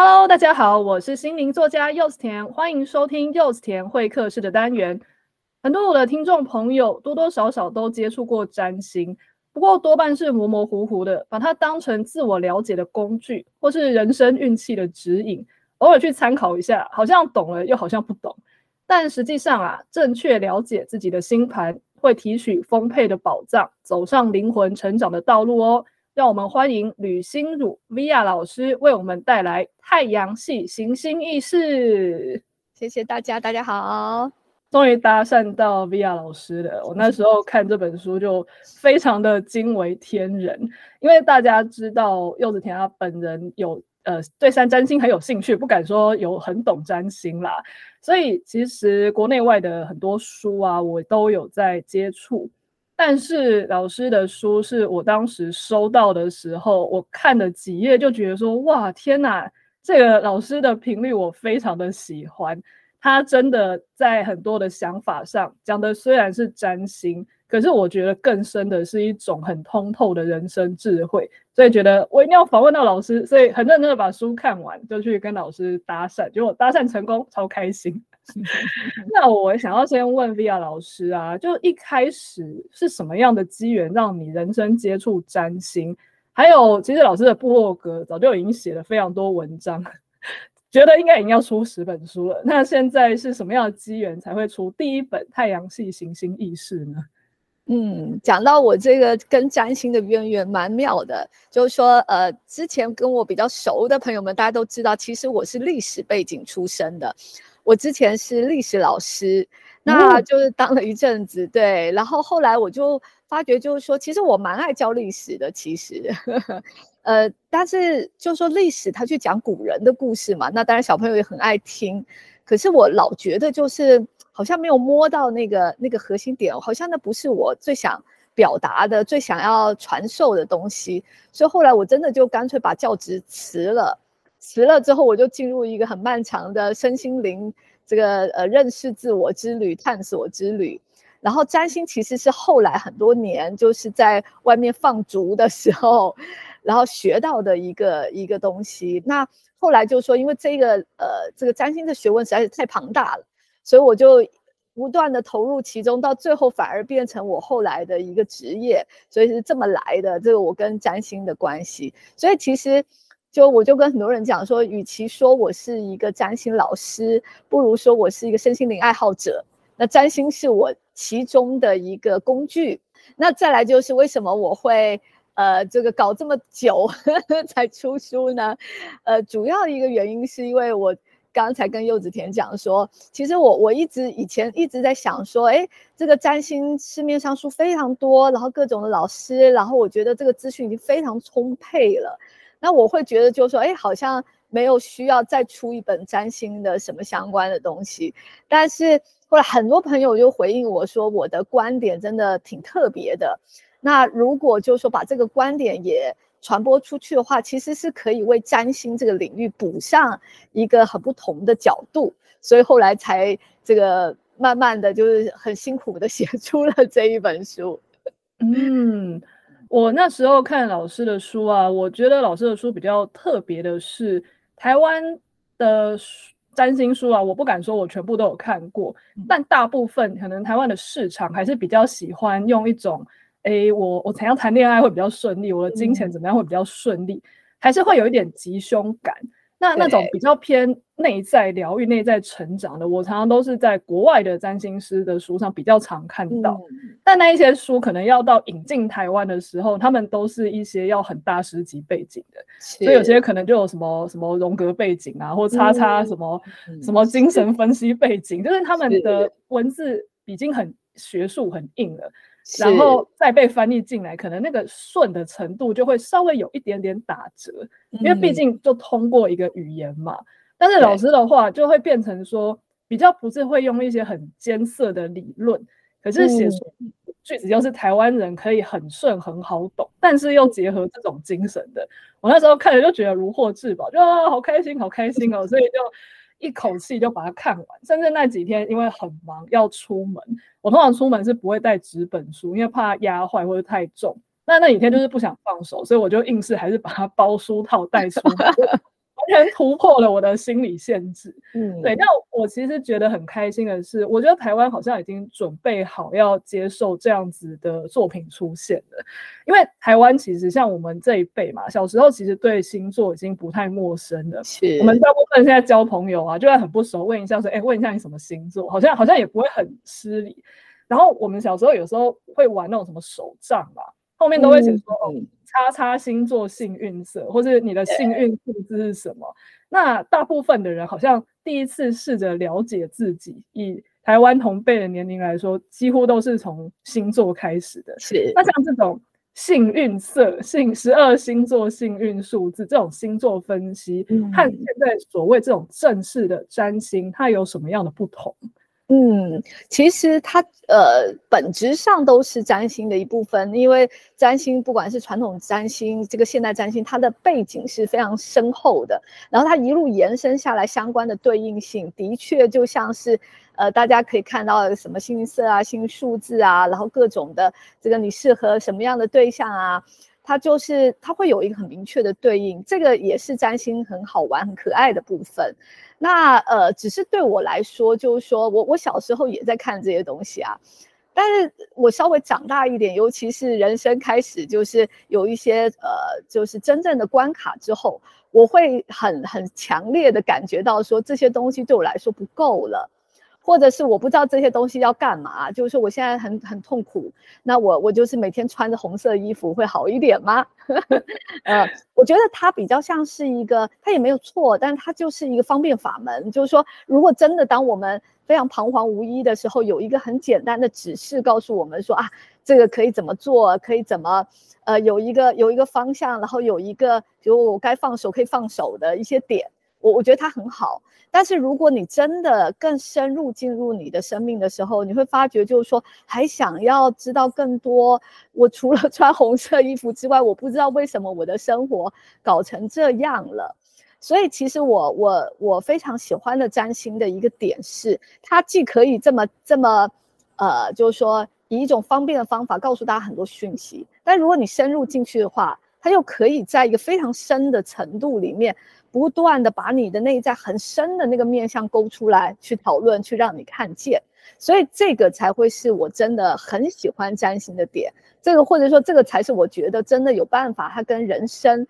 Hello，大家好，我是心灵作家柚子甜，欢迎收听柚子甜会客室的单元。很多我的听众朋友多多少少都接触过占星，不过多半是模模糊糊的，把它当成自我了解的工具，或是人生运气的指引，偶尔去参考一下，好像懂了又好像不懂。但实际上啊，正确了解自己的星盘，会提取丰沛的宝藏，走上灵魂成长的道路哦。让我们欢迎吕心汝 Via 老师为我们带来太阳系行星意识。谢谢大家，大家好。终于搭讪到 Via 老师了。我那时候 看这本书就非常的惊为天人，因为大家知道柚子田他本人有呃对三占星很有兴趣，不敢说有很懂占星啦。所以其实国内外的很多书啊，我都有在接触。但是老师的书是我当时收到的时候，我看了几页就觉得说，哇，天哪，这个老师的频率我非常的喜欢。他真的在很多的想法上讲的虽然是占星，可是我觉得更深的是一种很通透的人生智慧。所以觉得我一定要访问到老师，所以很认真的把书看完，就去跟老师搭讪，结果搭讪成功，超开心。那我想要先问 Via 老师啊，就一开始是什么样的机缘让你人生接触占星？还有，其实老师的部落格早就已经写了非常多文章，觉得应该已经要出十本书了。那现在是什么样的机缘才会出第一本《太阳系行星意识》呢？嗯，讲到我这个跟占星的渊源蛮妙的，就是说，呃，之前跟我比较熟的朋友们，大家都知道，其实我是历史背景出身的。我之前是历史老师，那就是当了一阵子，嗯、对，然后后来我就发觉，就是说，其实我蛮爱教历史的，其实，呵 呵呃，但是就是说历史，他去讲古人的故事嘛，那当然小朋友也很爱听，可是我老觉得就是好像没有摸到那个那个核心点，好像那不是我最想表达的、最想要传授的东西，所以后来我真的就干脆把教职辞了。辞了之后，我就进入一个很漫长的身心灵这个呃认识自我之旅、探索之旅。然后占星其实是后来很多年就是在外面放逐的时候，然后学到的一个一个东西。那后来就说，因为这个呃这个占星的学问实在是太庞大了，所以我就不断的投入其中，到最后反而变成我后来的一个职业。所以是这么来的，这个我跟占星的关系。所以其实。就我就跟很多人讲说，与其说我是一个占星老师，不如说我是一个身心灵爱好者。那占星是我其中的一个工具。那再来就是为什么我会呃这个搞这么久呵 呵才出书呢？呃，主要一个原因是因为我刚才跟柚子甜讲说，其实我我一直以前一直在想说，哎，这个占星市面上书非常多，然后各种的老师，然后我觉得这个资讯已经非常充沛了。那我会觉得，就是说，哎，好像没有需要再出一本占星的什么相关的东西。但是后来很多朋友就回应我说，我的观点真的挺特别的。那如果就是说把这个观点也传播出去的话，其实是可以为占星这个领域补上一个很不同的角度。所以后来才这个慢慢的就是很辛苦的写出了这一本书。嗯。我那时候看老师的书啊，我觉得老师的书比较特别的是，台湾的占星书啊，我不敢说我全部都有看过，但大部分可能台湾的市场还是比较喜欢用一种，诶，我我怎样谈恋爱会比较顺利，我的金钱怎么样会比较顺利，还是会有一点吉凶感。那那种比较偏内在疗愈、内在成长的，我常常都是在国外的占星师的书上比较常看到。嗯、但那一些书可能要到引进台湾的时候，他们都是一些要很大师级背景的，所以有些可能就有什么什么荣格背景啊，或叉叉什么、嗯、什么精神。分析背景，就是他们的文字已经很学术、很硬了。然后再被翻译进来，可能那个顺的程度就会稍微有一点点打折，因为毕竟就通过一个语言嘛。嗯、但是老师的话就会变成说，比较不是会用一些很艰涩的理论，可是写出句子又是台湾人可以很顺很好懂，但是又结合这种精神的。我那时候看了就觉得如获至宝，就啊好开心好开心哦，所以就。一口气就把它看完，甚至那几天因为很忙要出门，我通常出门是不会带纸本书，因为怕压坏或者太重。那那几天就是不想放手，所以我就硬是还是把它包书套带出门，完全突破了我的心理限制。嗯，对。那我其实觉得很开心的是，我觉得台湾好像已经准备好要接受这样子的作品出现了。因为台湾其实像我们这一辈嘛，小时候其实对星座已经不太陌生了。是。我们大部分现在交朋友啊，就算很不熟，问一下说，哎，问一下你什么星座，好像好像也不会很失礼。然后我们小时候有时候会玩那种什么手账嘛，后面都会写说，哦。叉叉星座幸运色，或是你的幸运数字是什么？那大部分的人好像第一次试着了解自己，以台湾同辈的年龄来说，几乎都是从星座开始的。是。那像这种幸运色、幸十二星座幸运数字这种星座分析，嗯、和现在所谓这种正式的占星，它有什么样的不同？嗯，其实它呃本质上都是占星的一部分，因为占星不管是传统占星，这个现代占星，它的背景是非常深厚的，然后它一路延伸下来相关的对应性，的确就像是呃大家可以看到什么幸运色啊、幸运数字啊，然后各种的这个你适合什么样的对象啊，它就是它会有一个很明确的对应，这个也是占星很好玩、很可爱的部分。那呃，只是对我来说，就是说我我小时候也在看这些东西啊，但是我稍微长大一点，尤其是人生开始就是有一些呃，就是真正的关卡之后，我会很很强烈的感觉到说这些东西对我来说不够了。或者是我不知道这些东西要干嘛，就是说我现在很很痛苦，那我我就是每天穿着红色衣服会好一点吗？呃，我觉得它比较像是一个，它也没有错，但它就是一个方便法门，就是说如果真的当我们非常彷徨无依的时候，有一个很简单的指示告诉我们说啊，这个可以怎么做，可以怎么呃有一个有一个方向，然后有一个就该放手可以放手的一些点。我我觉得它很好，但是如果你真的更深入进入你的生命的时候，你会发觉就是说，还想要知道更多。我除了 穿红色衣服之外，我不知道为什么我的生活搞成这样了。所以其实我我我非常喜欢的占星的一个点是，它既可以这么这么呃，就是说以一种方便的方法告诉大家很多讯息，但如果你深入进去的话，它又可以在一个非常深的程度里面。不断的把你的内在很深的那个面向勾出来，去讨论，去让你看见，所以这个才会是我真的很喜欢占星的点。这个或者说这个才是我觉得真的有办法，它跟人生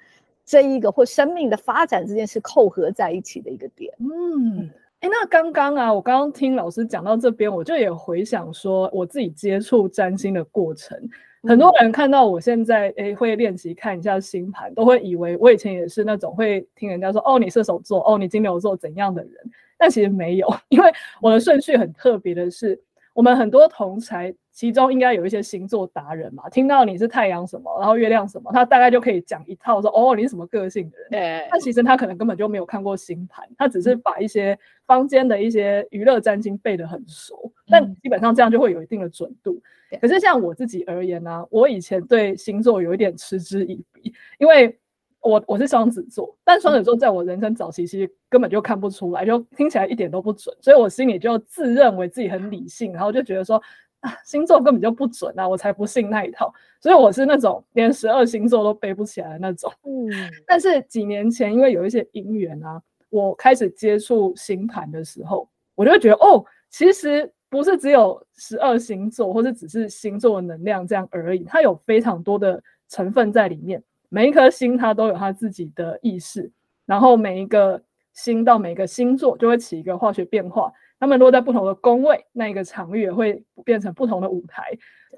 这一个或生命的发展之间是扣合在一起的一个点。嗯，哎，那刚刚啊，我刚刚听老师讲到这边，我就也回想说我自己接触占星的过程。很多人看到我现在诶会练习看一下星盘，都会以为我以前也是那种会听人家说哦，你射手座，哦，你金牛座怎样的人，但其实没有，因为我的顺序很特别的是，我们很多同侪其中应该有一些星座达人嘛，听到你是太阳什么，然后月亮什么，他大概就可以讲一套说哦，你是什么个性的人，对，但其实他可能根本就没有看过星盘，他只是把一些坊间的一些娱乐占星背得很熟，但基本上这样就会有一定的准度。可是像我自己而言呢、啊，我以前对星座有一点嗤之以鼻，因为我我是双子座，但双子座在我人生早期其实根本就看不出来，就听起来一点都不准，所以我心里就自认为自己很理性，然后就觉得说啊，星座根本就不准啊，我才不信那一套，所以我是那种连十二星座都背不起来的那种。嗯，但是几年前因为有一些因缘啊，我开始接触星盘的时候，我就会觉得哦，其实。不是只有十二星座，或者只是星座的能量这样而已，它有非常多的成分在里面。每一颗星它都有它自己的意识，然后每一个星到每个星座就会起一个化学变化。它们落在不同的宫位，那一个场域也会变成不同的舞台。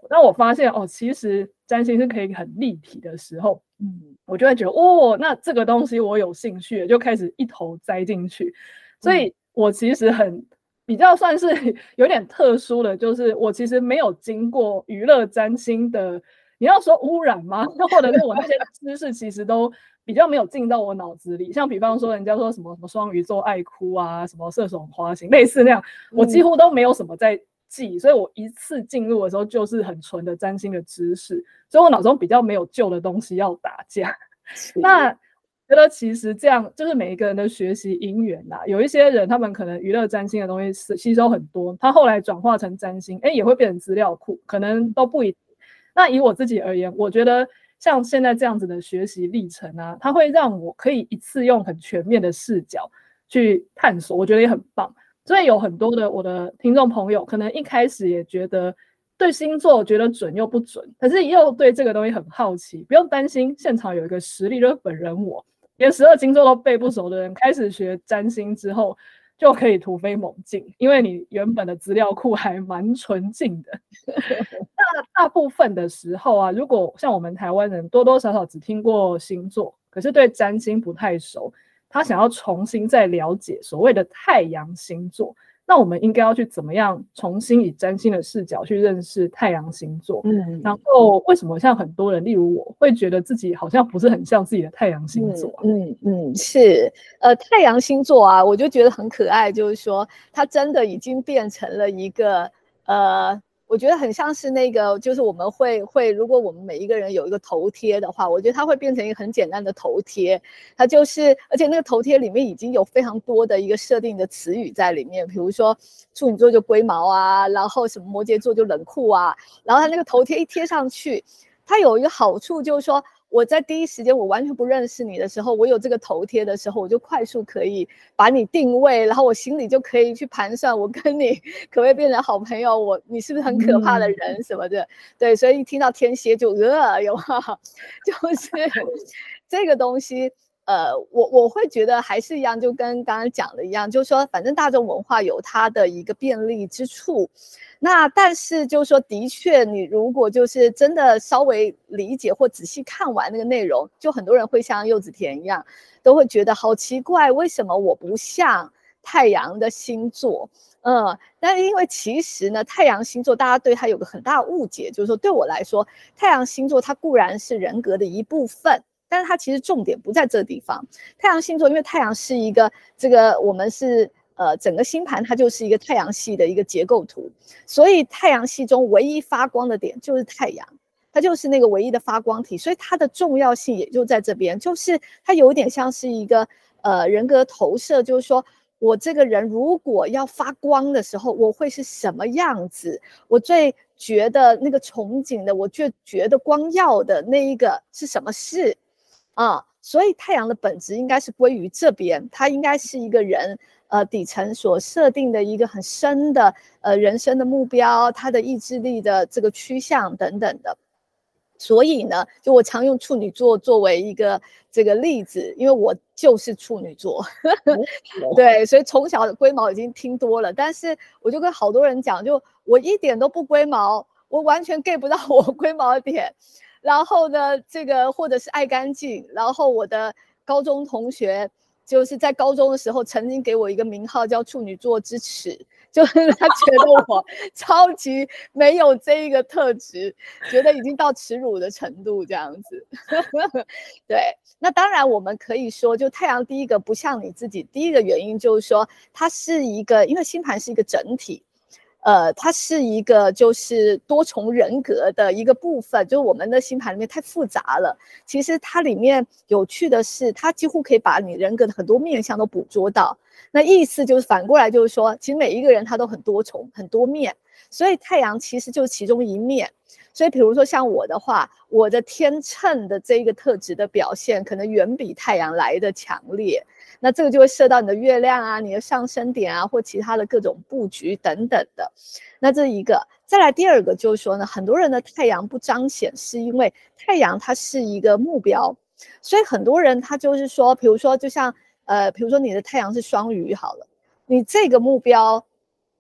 那我发现哦，其实占星是可以很立体的时候，嗯，我就会觉得哦，那这个东西我有兴趣，就开始一头栽进去。所以我其实很。比较算是 有点特殊的，就是我其实没有经过娱乐占星的，你要说污染吗？或者是我那些知识其实都比较没有进到我脑子里。像比方说，人家说什么什么双鱼座爱哭啊，什么射手花心，类似那样，我几乎都没有什么在记。所以我一次进入的时候就是很纯的占星的知识，所以我脑中比较没有旧的东西要打架。那。觉得其实这样就是每一个人的学习因缘啦。有一些人，他们可能娱乐占星的东西是吸收很多，他后来转化成占星，哎，也会变成资料库，可能都不一定。那以我自己而言，我觉得像现在这样子的学习历程啊，它会让我可以一次用很全面的视角去探索，我觉得也很棒。所以有很多的我的听众朋友，可能一开始也觉得对星座觉得准又不准，可是又对这个东西很好奇。不用担心，现场有一个实力，就是本人我，连十二星座都背不熟的人，开始学占星之后。就可以突飞猛进，因为你原本的资料库还蛮纯净的。那大部分的时候啊，如果像我们台湾人多多少少只听过星座，可是对占星不太熟，他想要重新再了解所谓的太阳星座。那我们应该要去怎么样重新以占星的视角去认识太阳星座？嗯，然后为什么像很多人，例如我会觉得自己好像不是很像自己的太阳星座啊？嗯嗯，是，呃，太阳星座啊，我就觉得很可爱，就是说它真的已经变成了一个呃。我觉得很像是那个，就是我们会会，如果我们每一个人有一个头贴的话，我觉得它会变成一个很简单的头贴。它就是，而且那个头贴里面已经有非常多的一个设定的词语在里面，比如说处女座就龟毛啊，然后什么摩羯座就冷酷啊，然后它那个头贴一贴上去，它有一个好处就是说。我在第一时间，我完全不认识你的时候，我有这个头贴的时候，我就快速可以把你定位，然后我心里就可以去盘算，我跟你 可不可以变成好朋友？我你是不是很可怕的人什么的？嗯、对，所以一听到天蝎就呃，有哈，就是 这个东西，呃，我我会觉得还是一样，就跟刚刚讲的一样，就是说，反正大众文化有它的一个便利之处。那但是就是说，的确，你如果就是真的稍微理解或仔细看完那个内容，就很多人会像柚子甜一样，都会觉得好奇怪，为什么我不像太阳的星座？嗯，但因为其实呢，太阳星座大家对它有个很大误解，就是说对我来说，太阳星座它固然是人格的一部分，但是它其实重点不在这地方。太阳星座，因为太阳是一个这个我们是。呃，整个星盘它就是一个太阳系的一个结构图，所以太阳系中唯一发光的点就是太阳，它就是那个唯一的发光体，所以它的重要性也就在这边，就是它有点像是一个呃人格投射，就是说我这个人如果要发光的时候，我会是什么样子？我最觉得那个憧憬的，我最觉得光耀的那一个是什么事啊？所以太阳的本质应该是归于这边，它应该是一个人。呃，底层所设定的一个很深的呃人生的目标，他的意志力的这个趋向等等的，所以呢，就我常用处女座作为一个这个例子，因为我就是处女座，对，所以从小的龟毛已经听多了，但是我就跟好多人讲，就我一点都不龟毛，我完全 get 不到我龟毛的点，然后呢，这个或者是爱干净，然后我的高中同学。就是在高中的时候，曾经给我一个名号叫处女座之耻，就 是他觉得我 超级没有这一个特质，觉得已经到耻辱的程度这样子。对，那当然我们可以说，就太阳第一个不像你自己，第一个原因就是说它是一个，因为星盘是一个整体。呃，它是一个就是多重人格的一个部分，就是我们的星盘里面太复杂了。其实它里面有趣的是，它几乎可以把你人格的很多面相都捕捉到。那意思就是反过来就是说，其实每一个人他都很多重、很多面，所以太阳其实就是其中一面。所以比如说像我的话，我的天秤的这一个特质的表现，可能远比太阳来的强烈。那这个就会射到你的月亮啊，你的上升点啊，或其他的各种布局等等的。那这一个，再来第二个就是说呢，很多人的太阳不彰显，是因为太阳它是一个目标，所以很多人他就是说，比如说就像呃，比如说你的太阳是双鱼好了，你这个目标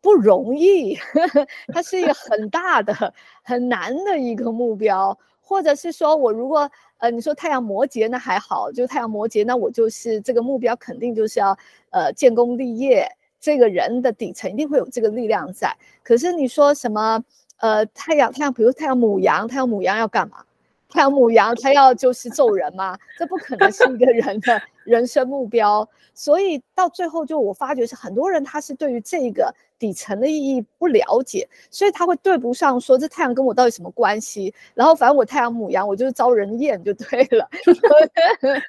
不容易，呵呵，它是一个很大的、很难的一个目标。或者是说我如果呃你说太阳摩羯那还好，就太阳摩羯那我就是这个目标肯定就是要呃建功立业，这个人的底层一定会有这个力量在。可是你说什么呃太阳太阳，比如太阳母羊，太阳母羊要干嘛？太阳母羊他要就是揍人吗？这不可能是一个人的人生目标。所以到最后就我发觉是很多人他是对于这个。底层的意义不了解，所以他会对不上说这太阳跟我到底什么关系？然后反正我太阳母羊，我就是招人厌就对了。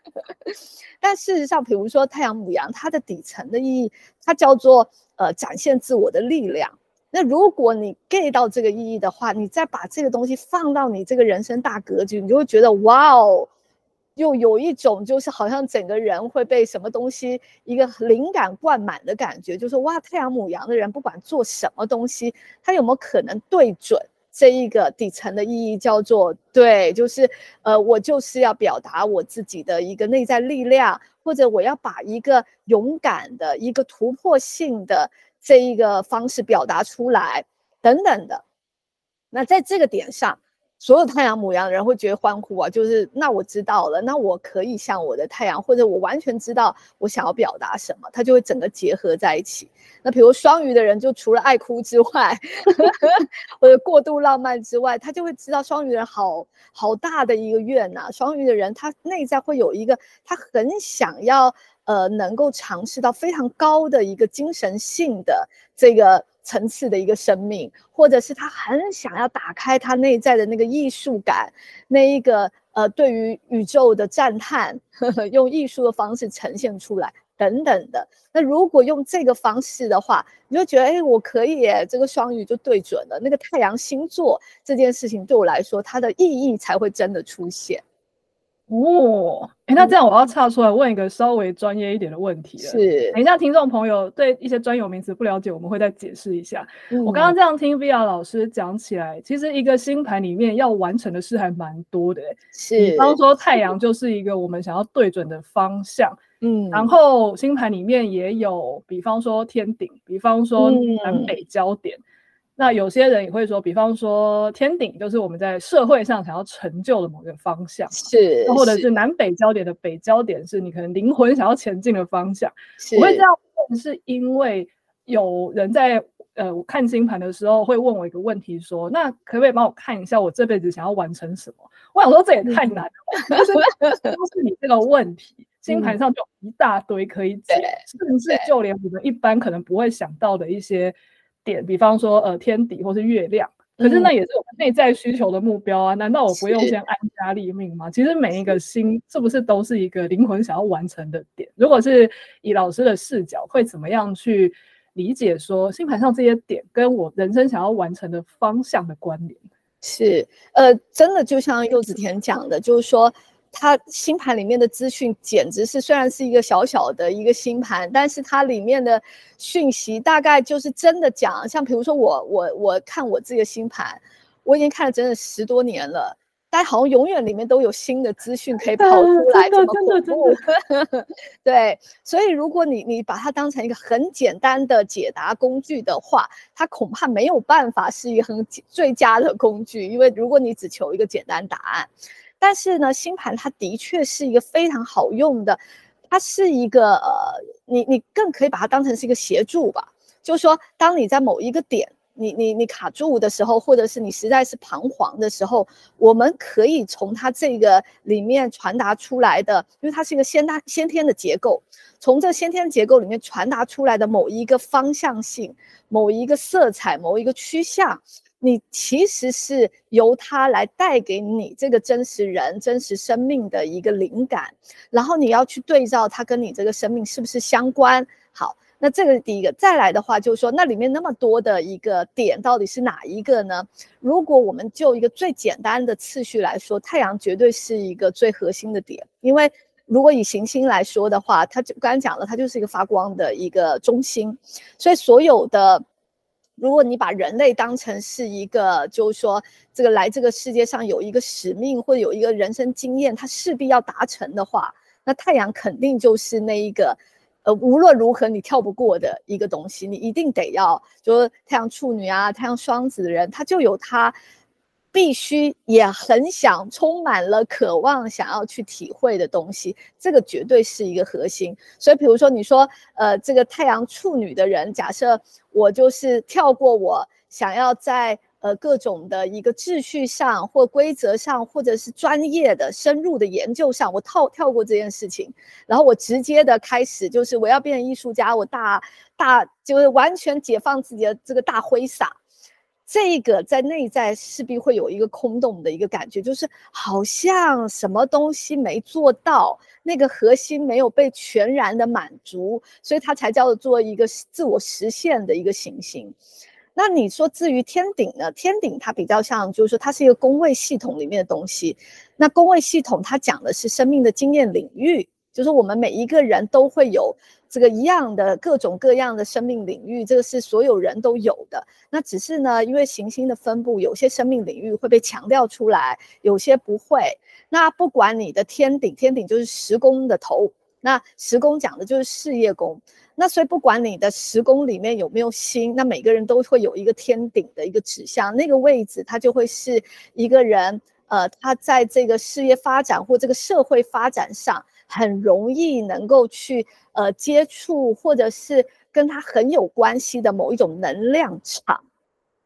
但事实上，比如说太阳母羊，它的底层的意义，它叫做呃展现自我的力量，那如果你 get 到这个意义的话，你再把这个东西放到你这个人生大格局，你就会觉得哇哦，又有一种就是好像整个人会被什么东西一个灵感灌满的感觉，就是哇，太阳母羊的人不管做什么东西，他有没有可能对准这一个底层的意义，叫做对，就是呃，我就是要表达我自己的一个内在力量，或者我要把一个勇敢的一个突破性的。这一个方式表达出来，等等的，那在这个点上，所有太阳母羊的人会觉得欢呼啊，就是那我知道了，那我可以向我的太阳，或者我完全知道我想要表达什么，它就会整个结合在一起。那比如双鱼的人，就除了爱哭之外，或者过度浪漫之外，他就会知道双鱼人好好大的一个愿呐、双鱼的人，他内在会有一个，他很想要。呃，能够尝试到非常高的一个精神性的这个层次的一个生命，或者是他很想要打开他内在的那个艺术感，那一个呃，对于宇宙的赞叹，呵呵，用艺术的方式呈现出来等等的。那如果用这个方式的话，你就觉得，哎，我可以耶，这个双鱼就对准了那个太阳星座这件事情，对我来说，它的意义才会真的出现。哦，哎，那这样我要岔出来问一个稍微专业一点的问题了。是，等一下听众朋友对一些专有名词不了解，我们会再解释一下。嗯、我刚刚这样听 Via 老师讲起来，其实一个星盘里面要完成的事还蛮多的。是，比方说太阳就是一个我们想要对准的方向。嗯，然后星盘里面也有，比方说天顶，比方说南北焦点。嗯那有些人也会说，比方说天顶就是我们在社会上想要成就的某个方向，是，或者是南北焦点的北焦点是你可能灵魂想要前进的方向。是我会这样问，是因为有人在呃我看星盘的时候会问我一个问题说，说那可不可以帮我看一下我这辈子想要完成什么？我想说这也太难了，但是 都是你这个问题，星盘上就一大堆可以解，甚至就连我们一般可能不会想到的一些。点，比方说，呃，天底或是月亮，可是那也是我们内在需求的目标啊。嗯、难道我不用先安家立命吗？其实每一个心是不是都是一个灵魂想要完成的点？如果是以老师的视角，会怎么样去理解说星盘上这些点跟我人生想要完成的方向的关联？是，呃，真的就像柚子甜讲的，就是说。它星盘里面的资讯简直是，虽然是一个小小的一个星盘，但是它里面的讯息大概就是真的讲，像比如说我我我看我这个星盘，我已经看了整整十多年了，但好像永远里面都有新的资讯可以跑出来，这么恐怖。对，所以如果你你把它当成一个很简单的解答工具的话，它恐怕没有办法是一个很最佳的工具，因为如果你只求一个简单答案。但是呢，星盘它的确是一个非常好用的，它是一个呃，你你更可以把它当成是一个协助吧。就是说，当你在某一个点，你你你卡住的时候，或者是你实在是彷徨的时候，我们可以从它这个里面传达出来的，因为它是一个先大先天的结构，从这先天结构里面传达出来的某一个方向性、某一个色彩、某一个趋向。你其实是由它来带给你这个真实人、真实生命的一个灵感，然后你要去对照它跟你这个生命是不是相关。好，那这个是第一个。再来的话，就是说那里面那么多的一个点到底是哪一个呢？如果我们就一个最简单的次序来说，太阳绝对是一个最核心的点，因为如果以行星来说的话，它就刚才讲了，它就是一个发光的一个中心，所以所有的。如果你把人类当成是一个，就是说，这个来这个世界上有一个使命或者有一个人生经验，他势必要达成的话，那太阳肯定就是那一个，呃，无论如何你跳不过的一个东西，你一定得要，就是太阳处女啊，太阳双子的人，他就有他。必须也很想，充满了渴望，想要去体会的东西，这个绝对是一个核心。所以，比如说你说，呃，这个太阳处女的人，假设我就是跳过我想要在呃各种的一个秩序上或规则上，或者是专业的深入的研究上，我跳跳过这件事情，然后我直接的开始就是我要变成艺术家，我大大就是完全解放自己的这个大挥洒。这个在内在势必会有一个空洞的一个感觉，就是好像什么东西没做到，那个核心没有被全然的满足，所以它才叫做一个自我实现的一个行星。那你说至于天顶呢？天顶它比较像，就是说它是一个宫位系统里面的东西。那宫位系统它讲的是生命的经验领域，就是我们每一个人都会有这个一样的各种各样的生命领域，这个是所有人都有的。那只是呢，因为行星的分布，有些生命领域会被强调出来，有些不会。那不管你的天顶，天顶就是十宫的头，那十宫讲的就是事业宫。那所以不管你的十宫里面有没有星，那每个人都会有一个天顶的一个指向，那个位置它就会是一个人，呃，他在这个事业发展或这个社会发展上很容易能够去呃接触，或者是跟他很有关系的某一种能量场。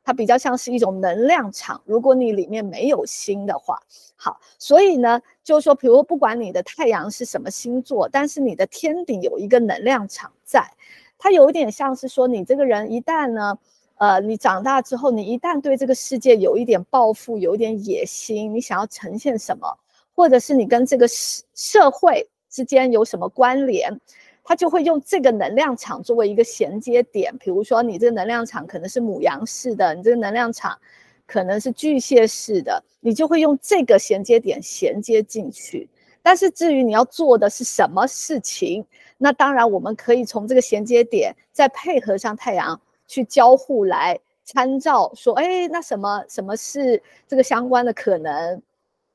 它比较像是一种能量场，如果你里面没有心的话，好，所以呢，就是说，比如不管你的太阳是什么星座，但是你的天顶有一个能量场在，它有点像是说，你这个人一旦呢，呃，你长大之后，你一旦对这个世界有一点抱负，有一点野心，你想要呈现什么，或者是你跟这个社社会之间有什么关联。他就会用这个能量场作为一个衔接点，比如说你这个能量场可能是母羊式的，你这个能量场可能是巨蟹式的，你就会用这个衔接点衔接进去。但是至于你要做的是什么事情，那当然我们可以从这个衔接点再配合上太阳去交互来参照，说，哎，那什么什么是这个相关的可能？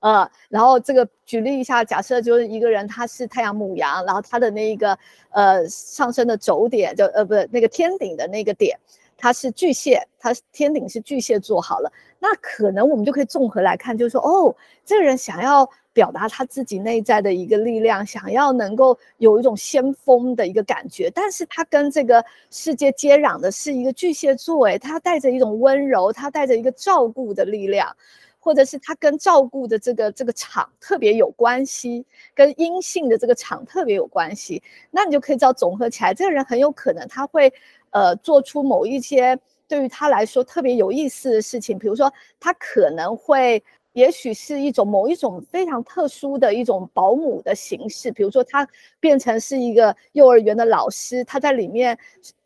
呃，然后这个举例一下，假设就是一个人他是太阳母羊，然后他的那一个呃上升的轴点就呃不是那个天顶的那个点，他是巨蟹，他天顶是巨蟹座好了，那可能我们就可以综合来看，就是说哦，这个人想要表达他自己内在的一个力量，想要能够有一种先锋的一个感觉，但是他跟这个世界接壤的是一个巨蟹座，诶，他带着一种温柔，他带着一个照顾的力量。或者是他跟照顾的这个这个场特别有关系，跟阴性的这个场特别有关系，那你就可以知道总合起来，这个人很有可能他会呃做出某一些对于他来说特别有意思的事情，比如说他可能会，也许是一种某一种非常特殊的一种保姆的形式，比如说他变成是一个幼儿园的老师，他在里面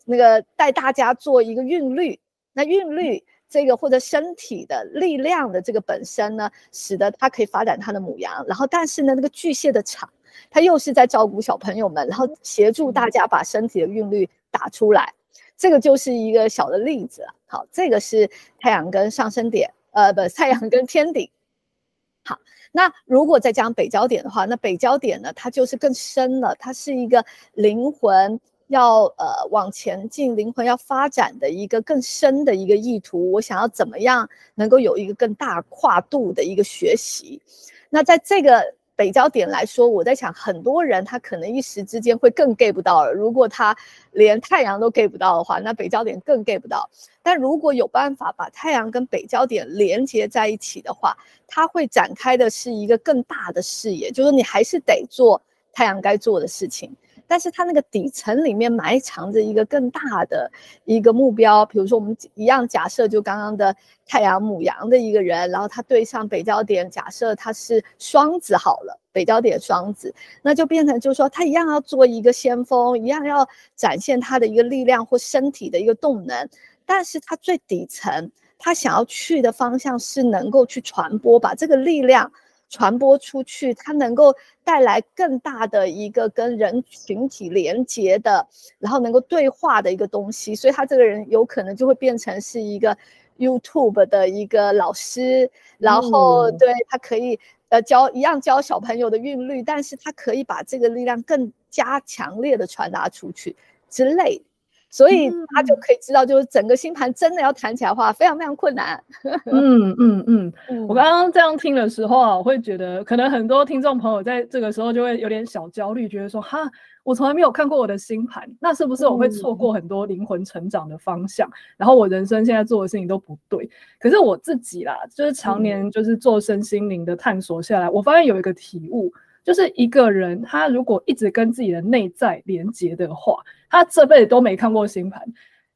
那个带大家做一个韵律，那韵律。这个或者身体的力量的这个本身呢，使得它可以发展它的母羊，然后但是呢，那个巨蟹的场，它又是在照顾小朋友们，然后协助大家把身体的韵律打出来，这个就是一个小的例子。好，这个是太阳跟上升点，呃，不，太阳跟天顶。好，那如果再讲北焦点的话，那北焦点呢，它就是更深了，它是一个灵魂。要呃往前进，灵魂要发展的一个更深的一个意图，我想要怎么样能够有一个更大跨度的一个学习？那在这个北焦点来说，我在想很多人他可能一时之间会更 get 不到了。如果他连太阳都 get 不到的话，那北焦点更 get 不到。但如果有办法把太阳跟北焦点连接在一起的话，它会展开的是一个更大的视野，就是你还是得做太阳该做的事情。但是它那个底层里面埋藏着一个更大的一个目标，比如说我们一样假设，就刚刚的太阳母羊的一个人，然后他对上北交点，假设他是双子好了，北交点双子，那就变成就是说他一样要做一个先锋，一样要展现他的一个力量或身体的一个动能，但是他最底层他想要去的方向是能够去传播，把这个力量。传播出去，它能够带来更大的一个跟人群体连接的，然后能够对话的一个东西。所以他这个人有可能就会变成是一个 YouTube 的一个老师，然后对他可以呃教一样教小朋友的韵律，但是他可以把这个力量更加强烈的传达出去之类的。所以他就可以知道，就是整个星盘真的要谈起来的话，非常非常困难。嗯嗯嗯，我刚刚这样听的时候啊，我会觉得可能很多听众朋友在这个时候就会有点小焦虑，觉得说哈，我从来没有看过我的星盘，那是不是我会错过很多灵魂成长的方向？然后我人生现在做的事情都不对。可是我自己啦，就是常年就是做身心灵的探索下来，我发现有一个体悟。就是一个人，他如果一直跟自己的内在连接的话，他这辈子都没看过星盘，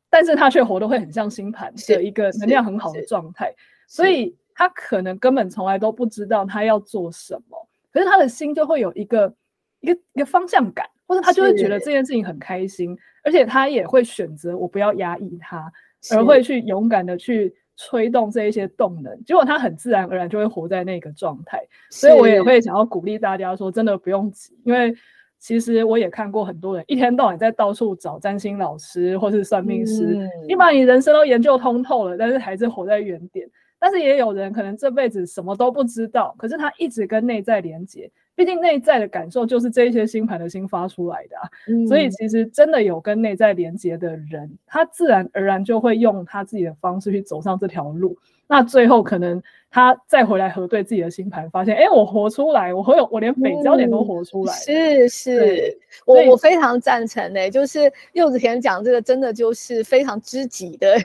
但是他却活得会很像星盘的一个能量很好的状态，所以他可能根本从来都不知道他要做什么，可是他的心就会有一个一个一个方向感，或者他就会觉得这件事情很开心，而且他也会选择我不要压抑他。而会去勇敢的去吹动这一些动能，结果他很自然而然就会活在那个状态。所以我也会想要鼓励大家说，真的不用急，因为其实我也看过很多人一天到晚在到处找占星老师或是算命师，嗯、你把你人生都研究通透了，但是还是活在原点。但是也有人可能这辈子什么都不知道，可是他一直跟内在连接。毕竟内在的感受就是这一些星盘的星发出来的啊，嗯，所以其实真的有跟内在连接的人，他自然而然就会用他自己的方式去走上这条路。那最后可能他再回来核对自己的星盘，发现，哎、欸，我活出来，我会有，我连北焦点都活出来。是是，我我非常赞成的，就是柚子甜讲这个，真的就是非常知己的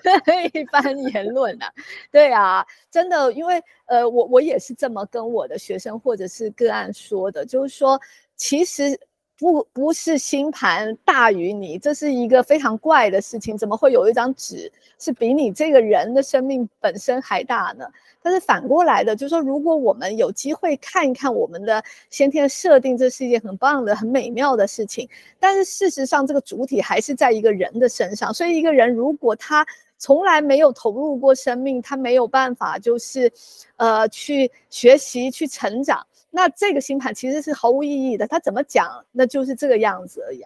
一番言论啊。对啊，真的，因为呃，我我也是这么跟我的学生或者是个案说的，就是说，其实。不不是星盘大于你，这是一个非常怪的事情。怎么会有一张纸是比你这个人的生命本身还大呢？但是反过来的，就是说，如果我们有机会看一看我们的先天设定，这是一件很棒的、很美妙的事情。但是事实上，这个主体还是在一个人的身上。所以，一个人如果他从来没有投入过生命，他没有办法就是，呃，去学习、去成长。那这个星盘其实是毫无意义的，他怎么讲，那就是这个样子而已。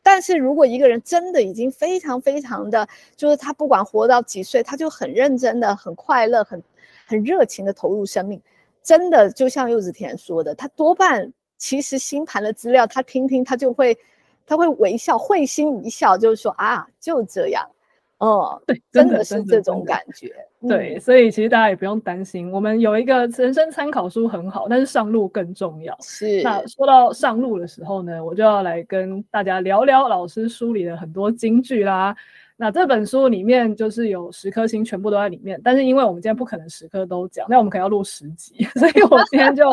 但是如果一个人真的已经非常非常的，就是他不管活到几岁，他就很认真的、很快乐、很很热情的投入生命，真的就像柚子甜说的，他多半其实星盘的资料他听听，他就会他会微笑，会心一笑，就是说啊，就这样。哦，对，真的是这种感觉。对，所以其实大家也不用担心，我们有一个人生参考书很好，但是上路更重要。是。那说到上路的时候呢，我就要来跟大家聊聊老师书里的很多金句啦。那这本书里面就是有十颗星，全部都在里面。但是因为我们今天不可能十颗都讲，那我们可能要录十集，所以我今天就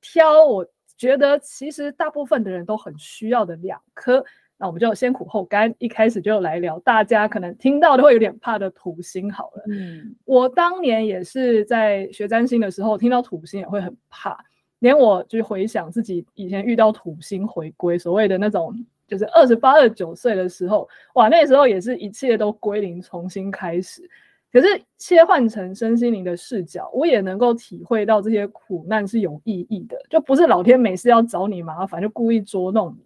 挑我觉得其实大部分的人都很需要的两颗。那我们就先苦后甘，一开始就来聊大家可能听到都会有点怕的土星好了。嗯，我当年也是在学占星的时候，听到土星也会很怕，连我就回想自己以前遇到土星回归，所谓的那种就是二十八、二十九岁的时候，哇，那时候也是一切都归零，重新开始。可是切换成身心灵的视角，我也能够体会到这些苦难是有意义的，就不是老天每次要找你麻烦，就故意捉弄你。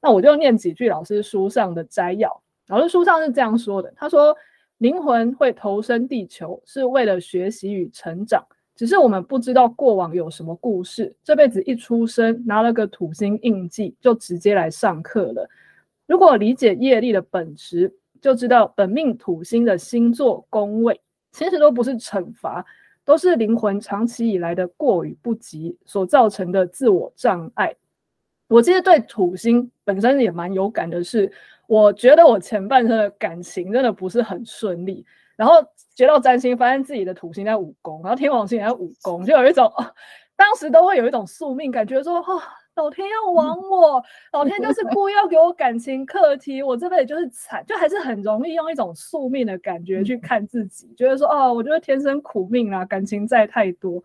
那我就念几句老师书上的摘要。老师书上是这样说的：他说，灵魂会投身地球，是为了学习与成长，只是我们不知道过往有什么故事。这辈子一出生，拿了个土星印记，就直接来上课了。如果理解业力的本质，就知道本命土星的星座宫位，其实都不是惩罚，都是灵魂长期以来的过与不及所造成的自我障碍。我其实对土星本身也蛮有感的是，是我觉得我前半生的感情真的不是很顺利，然后接到占星，发现自己的土星在五宫，然后天王星也在五宫，就有一种，哦，当时都会有一种宿命感觉，说，哦，老天要亡我，老天就是 故意要给我感情课题，我这辈子就是惨，就还是很容易用一种宿命的感觉去看自己，觉得说，哦，我觉得天生苦命啊，感情债太多，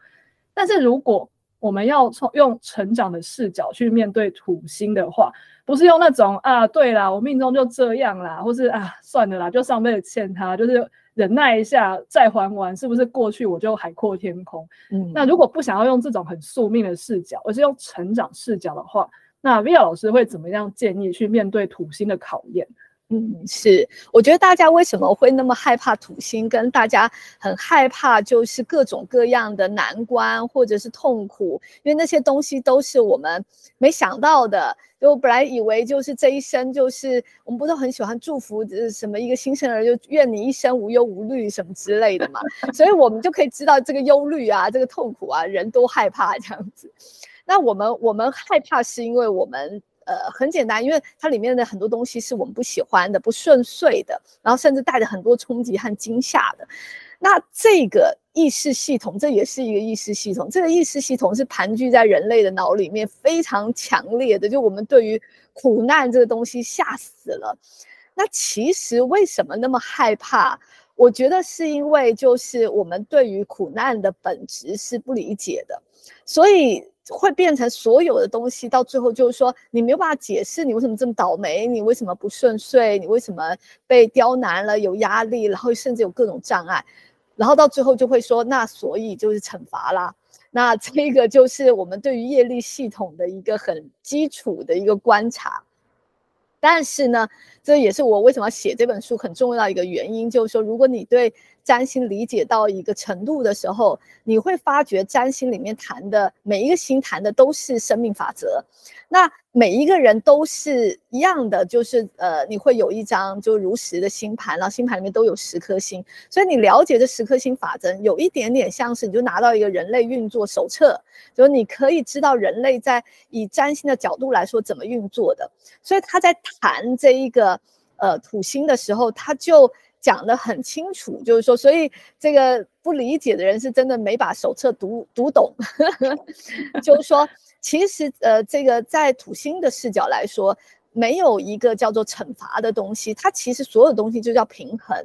但是如果我们要从用成长的视角去面对土星的话，不是用那种啊，对啦，我命中就这样啦，或是啊，算了啦，就上辈子欠他，就是忍耐一下再还完，是不是过去我就海阔天空？嗯，那如果不想要用这种很宿命的视角，而是用成长视角的话，那 Via 老师会怎么样建议去面对土星的考验？嗯，是，我觉得大家为什么会那么害怕土星，跟大家很害怕就是各种各样的难关或者是痛苦，因为那些东西都是我们没想到的。就我本来以为就是这一生就是我们不都很喜欢祝福什么一个新生儿就愿你一生无忧无虑什么之类的嘛，所以我们就可以知道这个忧虑啊，这个痛苦啊，人都害怕这样子。那我们我们害怕是因为我们。呃，很简单，因为它里面的很多东西是我们不喜欢的、不顺遂的，然后甚至带着很多冲击和惊吓的。那这个意识系统，这也是一个意识系统。这个意识系统是盘踞在人类的脑里面非常强烈的，就我们对于苦难这个东西吓死了。那其实为什么那么害怕？我觉得是因为就是我们对于苦难的本质是不理解的，所以。会变成所有的东西，到最后就是说，你没有办法解释你为什么这么倒霉，你为什么不顺遂，你为什么被刁难了，有压力，然后甚至有各种障碍，然后到最后就会说，那所以就是惩罚啦。那这个就是我们对于业力系统的一个很基础的一个观察。但是呢，这也是我为什么要写这本书很重要的一个原因，就是说，如果你对占星理解到一个程度的时候，你会发觉占星里面谈的每一个星谈的都是生命法则。那每一个人都是一样的，就是呃，你会有一张就如实的星盘，然后星盘里面都有十颗星，所以你了解这十颗星法则，有一点点像是你就拿到一个人类运作手册，就是你可以知道人类在以占星的角度来说怎么运作的。所以他在谈这一个呃土星的时候，他就讲得很清楚，就是说，所以这个不理解的人是真的没把手册读读懂，就是说。其实，呃，这个在土星的视角来说，没有一个叫做惩罚的东西，它其实所有东西就叫平衡，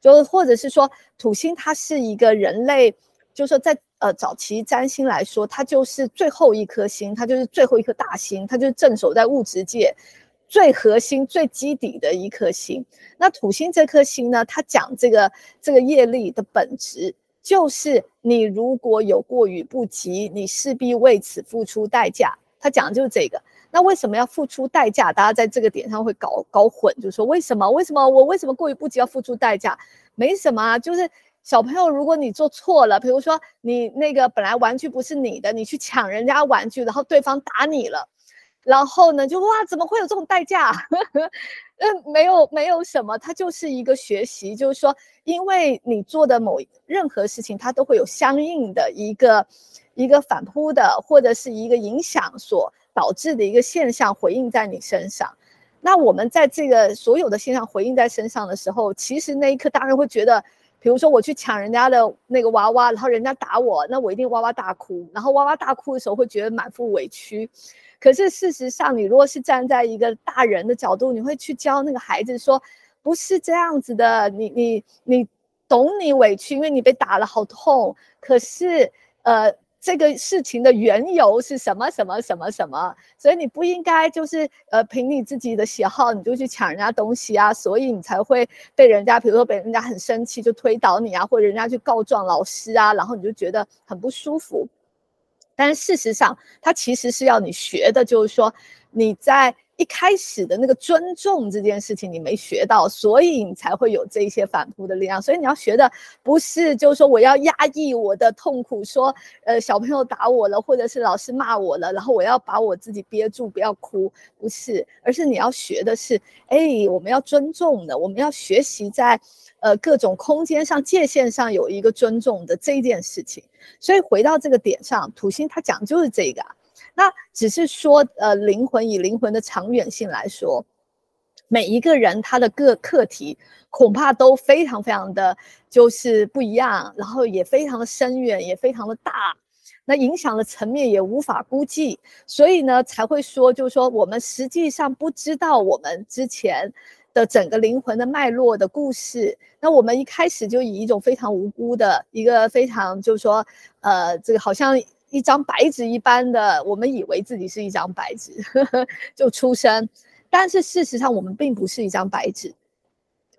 就或者是说，土星它是一个人类，就是说在呃早期占星来说，它就是最后一颗星，它就是最后一颗大星，它就镇守在物质界最核心、最基底的一颗星。那土星这颗星呢，它讲这个这个业力的本质。就是你如果有过与不及，你势必为此付出代价。他讲的就是这个。那为什么要付出代价？大家在这个点上会搞搞混，就说为什么？为什么我为什么过与不及要付出代价？没什么啊，就是小朋友，如果你做错了，比如说你那个本来玩具不是你的，你去抢人家玩具，然后对方打你了。然后呢，就哇，怎么会有这种代价？嗯，没有，没有什么，它就是一个学习，就是说，因为你做的某任何事情，它都会有相应的一个一个反扑的，或者是一个影响所导致的一个现象回应在你身上。那我们在这个所有的现象回应在身上的时候，其实那一刻当然会觉得，比如说我去抢人家的那个娃娃，然后人家打我，那我一定哇哇大哭，然后哇哇大哭的时候会觉得满腹委屈。可是事实上，你如果是站在一个大人的角度，你会去教那个孩子说，不是这样子的。你你你懂你委屈，因为你被打了好痛。可是呃，这个事情的缘由是什么什么什么什么？所以你不应该就是呃凭你自己的喜好你就去抢人家东西啊，所以你才会被人家，比如说被人家很生气就推倒你啊，或者人家去告状老师啊，然后你就觉得很不舒服。但是事实上，它其实是要你学的，就是说你在一开始的那个尊重这件事情你没学到，所以你才会有这些反扑的力量。所以你要学的不是就是说我要压抑我的痛苦，说呃小朋友打我了，或者是老师骂我了，然后我要把我自己憋住不要哭，不是，而是你要学的是，哎，我们要尊重的，我们要学习在。呃，各种空间上界限上有一个尊重的这一件事情，所以回到这个点上，土星它讲就是这个。那只是说，呃，灵魂以灵魂的长远性来说，每一个人他的各课题恐怕都非常非常的就是不一样，然后也非常的深远，也非常的大，那影响的层面也无法估计，所以呢才会说，就是说我们实际上不知道我们之前。的整个灵魂的脉络的故事，那我们一开始就以一种非常无辜的一个非常就是说，呃，这个好像一张白纸一般的，我们以为自己是一张白纸呵呵 就出生，但是事实上我们并不是一张白纸。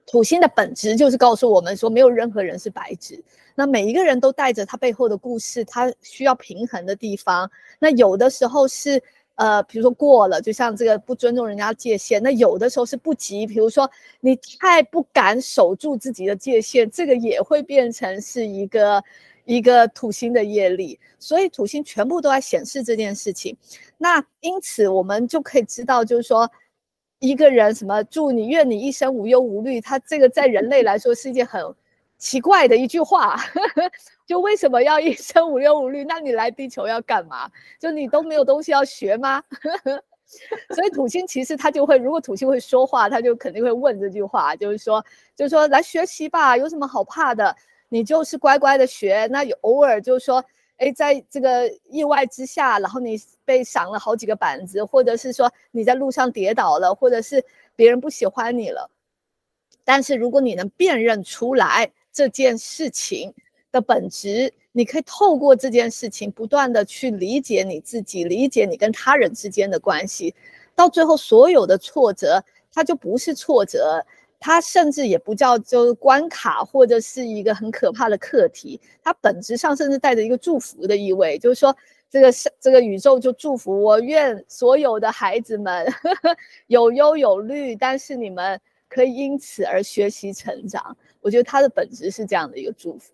土星的本质就是告诉我们说，没有任何人是白纸，那每一个人都带着他背后的故事，他需要平衡的地方，那有的时候是。呃，比如说过了，就像这个不尊重人家界限，那有的时候是不及，比如说你太不敢守住自己的界限，这个也会变成是一个一个土星的业力，所以土星全部都在显示这件事情。那因此我们就可以知道，就是说一个人什么祝你愿你一生无忧无虑，他这个在人类来说是一件很。奇怪的一句话，就为什么要一生无忧无虑？那你来地球要干嘛？就你都没有东西要学吗？所以土星其实他就会，如果土星会说话，他就肯定会问这句话，就是说，就是说来学习吧，有什么好怕的？你就是乖乖的学。那有偶尔就是说，哎，在这个意外之下，然后你被赏了好几个板子，或者是说你在路上跌倒了，或者是别人不喜欢你了，但是如果你能辨认出来。这件事情的本质，你可以透过这件事情，不断的去理解你自己，理解你跟他人之间的关系，到最后所有的挫折，它就不是挫折，它甚至也不叫就是关卡或者是一个很可怕的课题，它本质上甚至带着一个祝福的意味，就是说。这个是这个宇宙就祝福我，愿所有的孩子们呵呵 有忧有虑，但是你们可以因此而学习成长。我觉得它的本质是这样的一个祝福。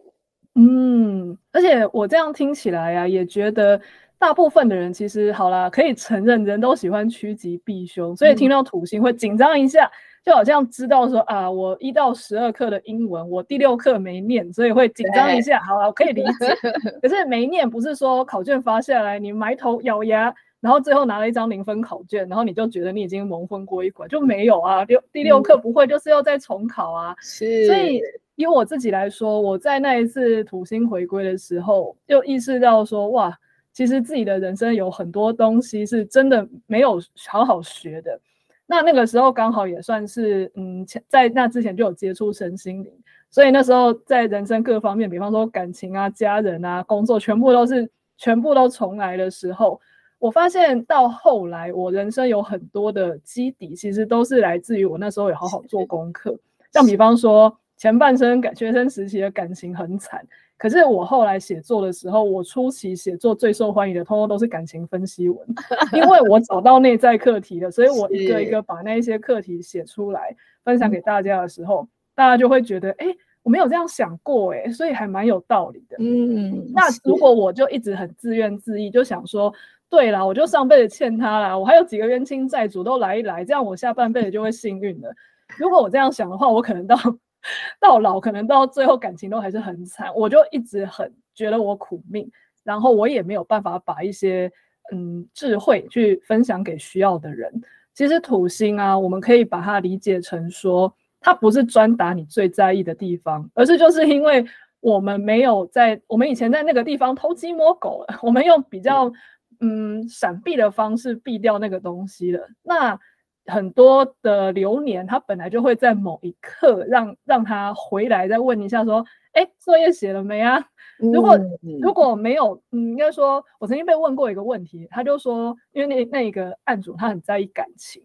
嗯，而且我这样听起来呀、啊，也觉得大部分的人其实好啦，可以承认人都喜欢趋吉避凶，所以听到土星会紧张一下。嗯就好像知道说啊，我一到十二课的英文，我第六课没念，所以会紧张一下。好了，我可以理解。可是没念不是说考卷发下来，你埋头咬牙，然后最后拿了一张零分考卷，然后你就觉得你已经蒙混过一关，就没有啊。六第六课不会，就是要再重考啊。是。所以以我自己来说，我在那一次土星回归的时候，就意识到说，哇，其实自己的人生有很多东西是真的没有好好学的。那那个时候刚好也算是，嗯，前在那之前就有接触身心灵，所以那时候在人生各方面，比方说感情啊、家人啊、工作，全部都是全部都重来的时候，我发现到后来，我人生有很多的基底，其实都是来自于我那时候有好好做功课。像比方说前半生感学生时期的感情很惨。可是我后来写作的时候，我初期写作最受欢迎的，通通都是感情分析文，因为我找到内在课题了，所以我一个一个把那一些课题写出来，分享给大家的时候，大家就会觉得，哎，我没有这样想过，哎，所以还蛮有道理的。嗯，那如果我就一直很自怨自艾，就想说，对啦，我就上辈子欠他啦，我还有几个冤亲债主都来一来，这样我下半辈子就会幸运了。如果我这样想的话，我可能到。到老可能到最后感情都还是很惨，我就一直很觉得我苦命，然后我也没有办法把一些嗯智慧去分享给需要的人。其实土星啊，我们可以把它理解成说，它不是专打你最在意的地方，而是就是因为我们没有在我们以前在那个地方偷鸡摸狗了，我们用比较嗯闪避的方式避掉那个东西了。那很多的流年，他本来就会在某一刻让让他回来，再问一下说：“哎，作业写了没啊？”如果如果没有，嗯，应该说，我曾经被问过一个问题，他就说，因为那那一个案主他很在意感情，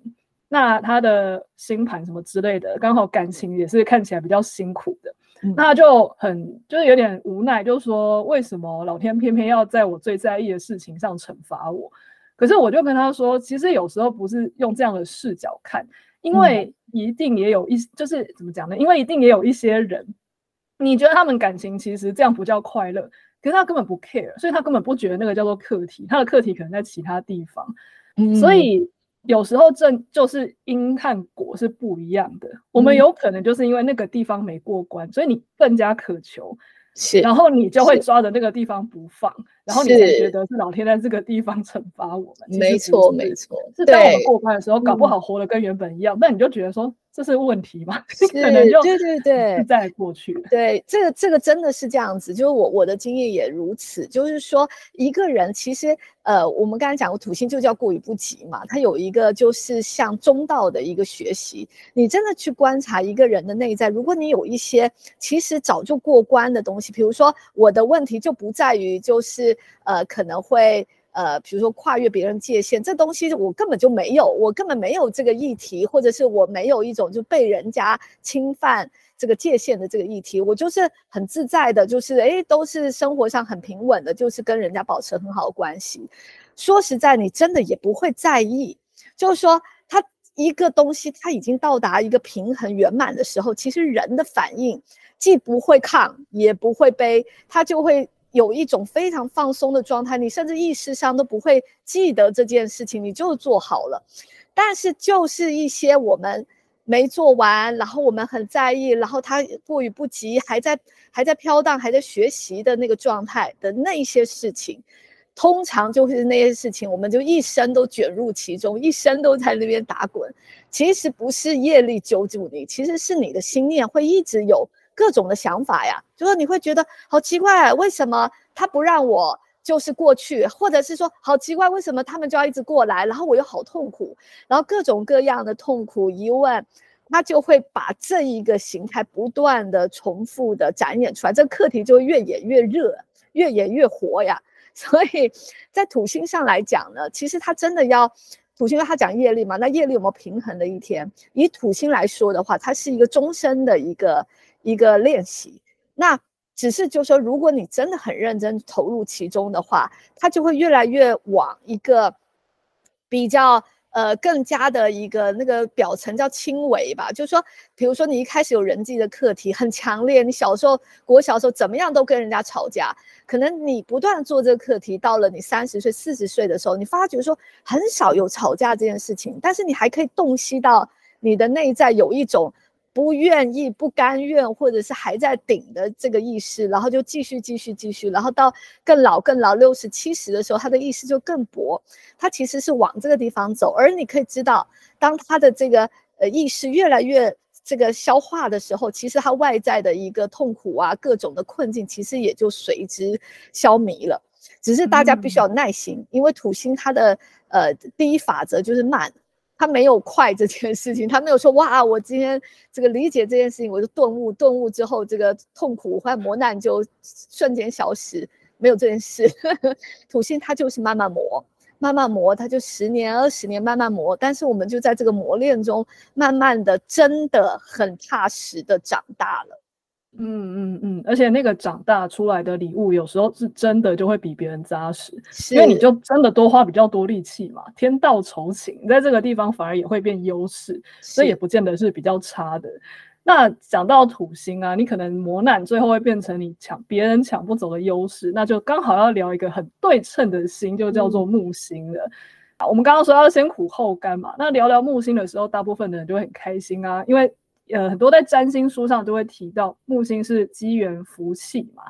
那他的星盘什么之类的，刚好感情也是看起来比较辛苦的，那他就很就是有点无奈，就说为什么老天偏偏要在我最在意的事情上惩罚我？可是我就跟他说，其实有时候不是用这样的视角看，因为一定也有一，就是怎么讲呢？因为一定也有一些人，你觉得他们感情其实这样不叫快乐，可是他根本不 care，所以他根本不觉得那个叫做课题，他的课题可能在其他地方。嗯，所以有时候正就是因和果是不一样的。我们有可能就是因为那个地方没过关，所以你更加渴求，是，然后你就会抓着那个地方不放。然后你才觉得是老天在这个地方惩罚我们，没错没错。是当我们过关的时候，搞不好活得跟原本一样，那你就觉得说这是问题吗？可能就对对对，再过去。对，这个这个真的是这样子，就是我我的经验也如此。就是说，一个人其实呃，我们刚才讲过土星就叫过于不及嘛，它有一个就是像中道的一个学习。你真的去观察一个人的内在，如果你有一些其实早就过关的东西，比如说我的问题就不在于就是。呃，可能会呃，比如说跨越别人界限，这东西我根本就没有，我根本没有这个议题，或者是我没有一种就被人家侵犯这个界限的这个议题，我就是很自在的，就是诶，都是生活上很平稳的，就是跟人家保持很好的关系。说实在，你真的也不会在意，就是说，他一个东西他已经到达一个平衡圆满的时候，其实人的反应既不会抗，也不会悲，他就会。有一种非常放松的状态，你甚至意识上都不会记得这件事情，你就做好了。但是就是一些我们没做完，然后我们很在意，然后他过于不及，还在还在飘荡，还在学习的那个状态的那些事情，通常就是那些事情，我们就一生都卷入其中，一生都在那边打滚。其实不是业力揪住你，其实是你的心念会一直有。各种的想法呀，就说你会觉得好奇怪，为什么他不让我就是过去，或者是说好奇怪，为什么他们就要一直过来，然后我又好痛苦，然后各种各样的痛苦疑问，他就会把这一个形态不断的重复的展演出来，这个课题就会越演越热，越演越活呀。所以在土星上来讲呢，其实它真的要土星，因为它讲业力嘛，那业力有没有平衡的一天？以土星来说的话，它是一个终身的一个一个练习。那只是就说，如果你真的很认真投入其中的话，它就会越来越往一个比较。呃，更加的一个那个表层叫轻微吧，就是说，比如说你一开始有人际的课题很强烈，你小时候国小时候怎么样都跟人家吵架，可能你不断做这个课题，到了你三十岁、四十岁的时候，你发觉说很少有吵架这件事情，但是你还可以洞悉到你的内在有一种。不愿意、不甘愿，或者是还在顶的这个意识，然后就继续、继续、继续，然后到更老、更老，六十七十的时候，他的意识就更薄。他其实是往这个地方走，而你可以知道，当他的这个呃意识越来越这个消化的时候，其实他外在的一个痛苦啊、各种的困境，其实也就随之消弭了。只是大家必须要耐心，嗯、因为土星它的呃第一法则就是慢。他没有快这件事情，他没有说哇，我今天这个理解这件事情，我就顿悟，顿悟之后这个痛苦或磨难就瞬间消失，没有这件事。土星它就是慢慢磨，慢慢磨，它就十年、二十年慢慢磨，但是我们就在这个磨练中，慢慢的真的很踏实的长大了。嗯嗯嗯，而且那个长大出来的礼物，有时候是真的就会比别人扎实，因为你就真的多花比较多力气嘛。天道酬勤，在这个地方反而也会变优势，所以也不见得是比较差的。那讲到土星啊，你可能磨难最后会变成你抢别人抢不走的优势，那就刚好要聊一个很对称的星，就叫做木星了。啊、嗯，我们刚刚说要先苦后甘嘛，那聊聊木星的时候，大部分的人就会很开心啊，因为。呃，很多在占星书上都会提到木星是机缘福气嘛，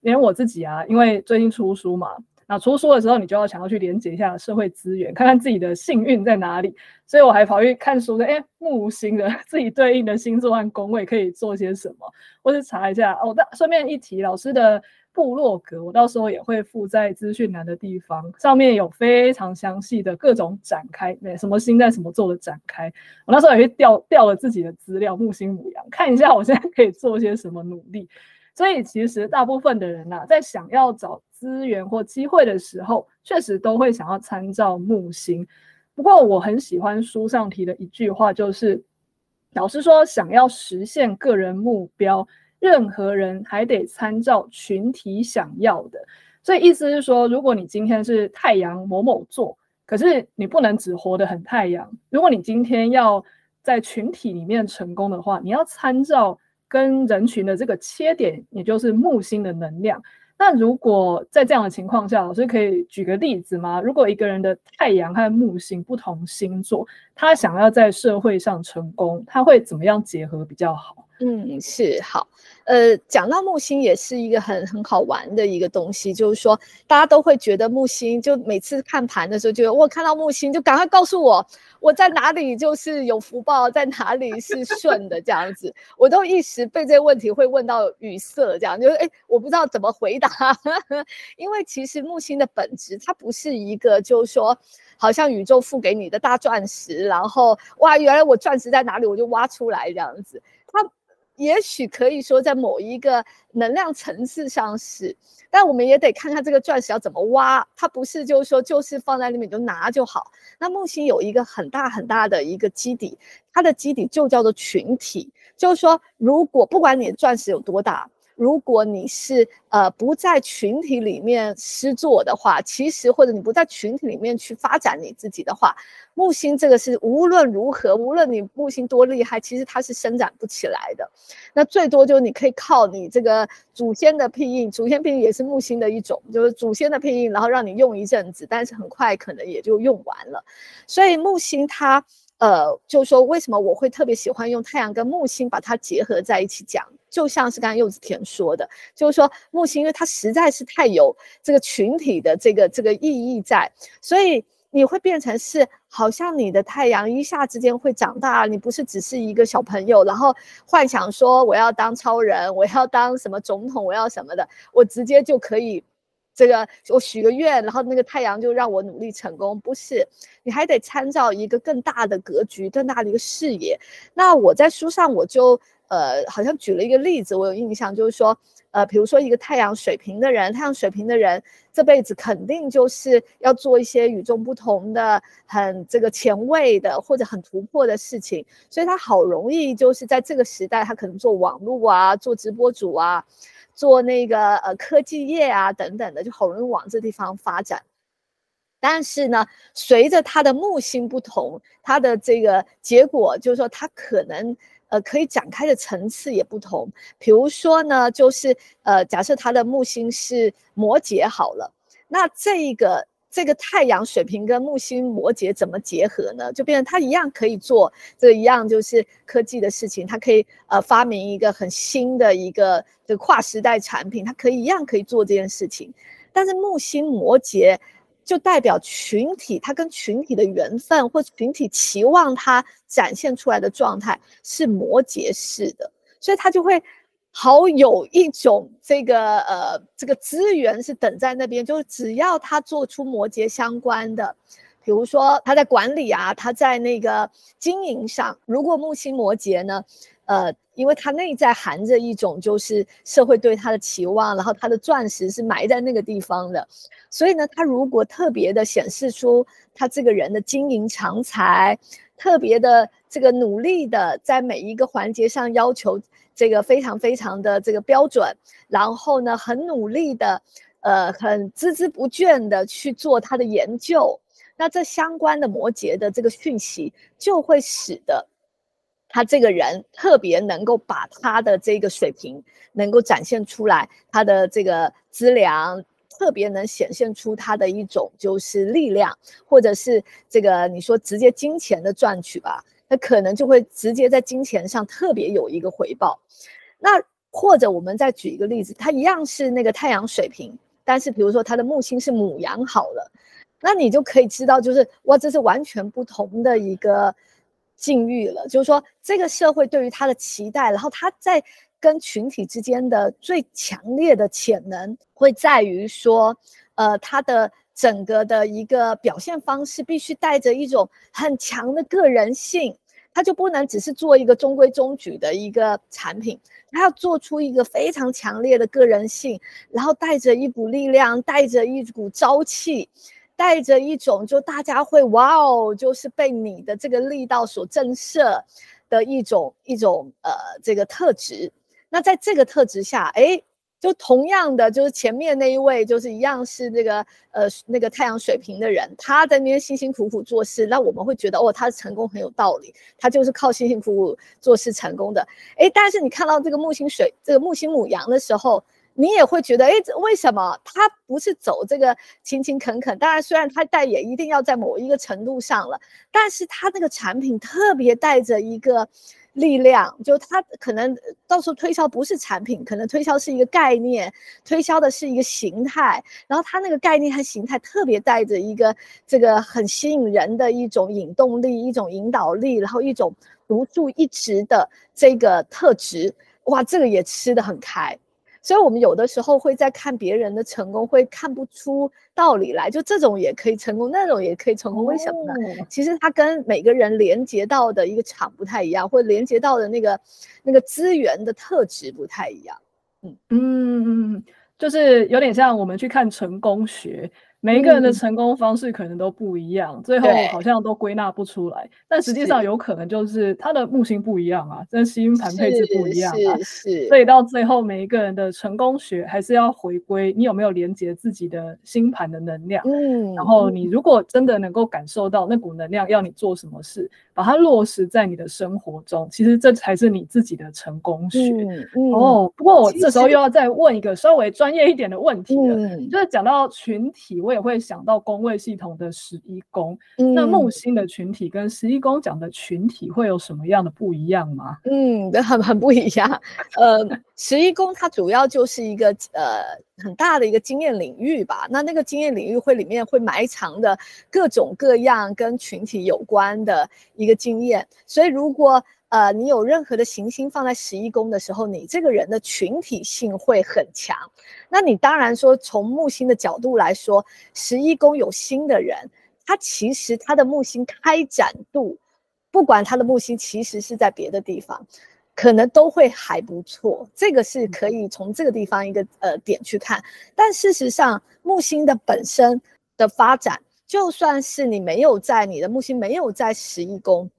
连我自己啊，因为最近出书嘛，那出书的时候你就要想要去连接一下社会资源，看看自己的幸运在哪里，所以我还跑去看书的，哎，木星的 自己对应的星座和宫位可以做些什么，或是查一下哦。那顺便一提，老师的。部落格，我到时候也会附在资讯栏的地方，上面有非常详细的各种展开，对，什么星在什么座的展开。我那时候也会调调了自己的资料，木星牡羊，看一下我现在可以做些什么努力。所以其实大部分的人呐、在想要找资源或机会的时候，确实都会想要参照木星。不过我很喜欢书上提的一句话，就是老师说，想要实现个人目标。任何人还得参照群体想要的，所以意思是说，如果你今天是太阳某某座，可是你不能只活得很太阳。如果你今天要在群体里面成功的话，你要参照跟人群的这个切点，也就是木星的能量。那如果在这样的情况下，老师可以举个例子吗？如果一个人的太阳和木星不同星座，他想要在社会上成功，他会怎么样结合比较好？嗯，是好。呃，讲到木星也是一个很很好玩的一个东西，就是说大家都会觉得木星，就每次看盘的时候，就我看到木星就赶快告诉我我在哪里就是有福报，在哪里是顺的这样子，我都一时被这个问题会问到语塞，这样就是哎，我不知道怎么回答，因为其实木星的本质它不是一个就是说好像宇宙付给你的大钻石，然后哇，原来我钻石在哪里我就挖出来这样子，也许可以说在某一个能量层次上是，但我们也得看看这个钻石要怎么挖，它不是就是说就是放在里面就拿就好。那木星有一个很大很大的一个基底，它的基底就叫做群体，就是说如果不管你钻石有多大。如果你是呃不在群体里面施作的话，其实或者你不在群体里面去发展你自己的话，木星这个是无论如何，无论你木星多厉害，其实它是伸展不起来的。那最多就你可以靠你这个祖先的庇荫，祖先庇荫也是木星的一种，就是祖先的庇荫，然后让你用一阵子，但是很快可能也就用完了。所以木星它。呃，就是说，为什么我会特别喜欢用太阳跟木星把它结合在一起讲？就像是刚才柚子甜说的，就是说木星，因为它实在是太有这个群体的这个这个意义在，所以你会变成是好像你的太阳一下之间会长大，你不是只是一个小朋友，然后幻想说我要当超人，我要当什么总统，我要什么的，我直接就可以。这个我许个愿，然后那个太阳就让我努力成功，不是，你还得参照一个更大的格局，更大的一个视野。那我在书上我就呃，好像举了一个例子，我有印象，就是说，呃，比如说一个太阳水瓶的人，太阳水瓶的人这辈子肯定就是要做一些与众不同的、很这个前卫的或者很突破的事情，所以他好容易就是在这个时代，他可能做网络啊，做直播主啊，做那个呃科技业啊等等的，就好容易往这地方发展。但是呢，随着他的木星不同，他的这个结果就是说，他可能。呃，可以展开的层次也不同。比如说呢，就是呃，假设他的木星是摩羯好了，那这一个这个太阳水瓶跟木星摩羯怎么结合呢？就变成他一样可以做这个一样就是科技的事情，他可以呃发明一个很新的一个这个跨时代产品，他可以一样可以做这件事情。但是木星摩羯。就代表群体，他跟群体的缘分，或群体期望他展现出来的状态是摩羯式的，所以他就会好有一种这个呃这个资源是等在那边，就是只要他做出摩羯相关的，比如说他在管理啊，他在那个经营上，如果木星摩羯呢，呃，因为他内在含着一种就是社会对他的期望，然后他的钻石是埋在那个地方的。所以呢，他如果特别的显示出他这个人的经营长才，特别的这个努力的在每一个环节上要求这个非常非常的这个标准，然后呢，很努力的，呃，很孜孜不倦的去做他的研究，那这相关的摩羯的这个讯息就会使得他这个人特别能够把他的这个水平能够展现出来，他的这个资粮。特别能显现出他的一种就是力量，或者是这个你说直接金钱的赚取吧，那可能就会直接在金钱上特别有一个回报。那或者我们再举一个例子，他一样是那个太阳水瓶，但是比如说他的木星是母羊好了，那你就可以知道，就是哇，这是完全不同的一个境遇了。就是说这个社会对于他的期待，然后他在。跟群体之间的最强烈的潜能会在于说，呃，他的整个的一个表现方式必须带着一种很强的个人性，他就不能只是做一个中规中矩的一个产品，他要做出一个非常强烈的个人性，然后带着一股力量，带着一股朝气，带着一种就大家会哇哦，就是被你的这个力道所震慑的一种一种呃这个特质。那在这个特质下，哎，就同样的，就是前面那一位，就是一样是那个呃那个太阳水瓶的人，他在那边辛辛苦苦做事，那我们会觉得哦，他成功很有道理，他就是靠辛辛苦苦做事成功的。哎，但是你看到这个木星水，这个木星母羊的时候，你也会觉得，哎，为什么他不是走这个勤勤恳恳？当然，虽然他带也一定要在某一个程度上了，但是他那个产品特别带着一个。力量，就他可能到时候推销不是产品，可能推销是一个概念，推销的是一个形态，然后他那个概念和形态特别带着一个这个很吸引人的一种引动力，一种引导力，然后一种独树一帜的这个特质，哇，这个也吃得很开。所以，我们有的时候会在看别人的成功，会看不出道理来。就这种也可以成功，那种也可以成功，为什么呢？其实它跟每个人连接到的一个场不太一样，或连接到的那个那个资源的特质不太一样。嗯嗯嗯，就是有点像我们去看成功学。每一个人的成功方式可能都不一样，嗯、最后好像都归纳不出来。但实际上有可能就是他的木星不一样啊，跟星盘配置不一样啊。是，是，所以到最后每一个人的成功学还是要回归你有没有连接自己的星盘的能量。嗯，然后你如果真的能够感受到那股能量要你做什么事，把它落实在你的生活中，其实这才是你自己的成功学。嗯嗯、哦，不过我这时候又要再问一个稍微专业一点的问题了，就是讲到群体。我也会想到宫位系统的十一宫，嗯，那木星的群体跟十一宫讲的群体会有什么样的不一样吗？嗯，很很不一样。呃，十一宫它主要就是一个呃很大的一个经验领域吧。那那个经验领域会里面会埋藏的各种各样跟群体有关的一个经验。所以如果呃，你有任何的行星放在十一宫的时候，你这个人的群体性会很强。那你当然说，从木星的角度来说，十一宫有星的人，他其实他的木星开展度，不管他的木星其实是在别的地方，可能都会还不错。这个是可以从这个地方一个呃点去看。但事实上，木星的本身的发展，就算是你没有在你的木星没有在十一宫。